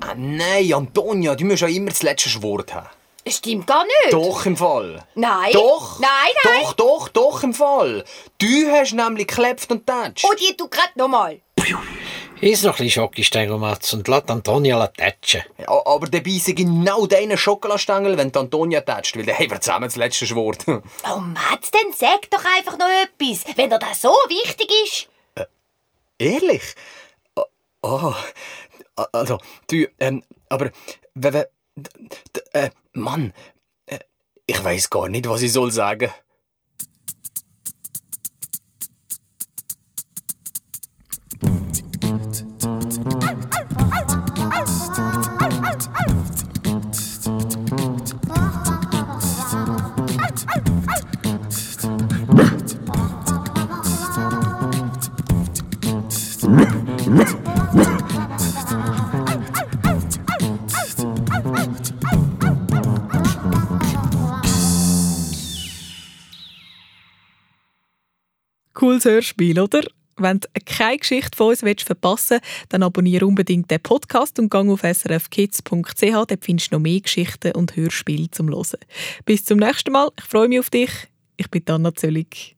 Ah, nein, Antonia, du musst ja immer das letzte Wort haben. Stimmt gar nicht. Doch im Fall. Nein. Doch. Nein, nein. Doch, doch, doch im Fall. Du hast nämlich geklebt und tätscht. Und ich tu grad nochmal. Ist noch ein bisschen Schokostängel, Mats, und lass Antonia tätschen. Ja, aber dabei sind genau deine Schokoladstängel, wenn Antonia tätscht, weil dann haben wir zusammen das letzte Wort. Oh, Mats, dann sag doch einfach noch etwas, wenn dir das so wichtig ist. Ehrlich? Oh, oh. also, du, ähm, aber, wenn äh, Mann, äh, ich weiß gar nicht, was ich soll sagen. Cooles Hörspiel, oder? Wenn du keine Geschichte von uns verpassen willst, dann abonniere unbedingt den Podcast und gang auf srfkids.ch. Dort findest du noch mehr Geschichten und Hörspiele zum Hören. Bis zum nächsten Mal. Ich freue mich auf dich. Ich bin Anna Zöllig.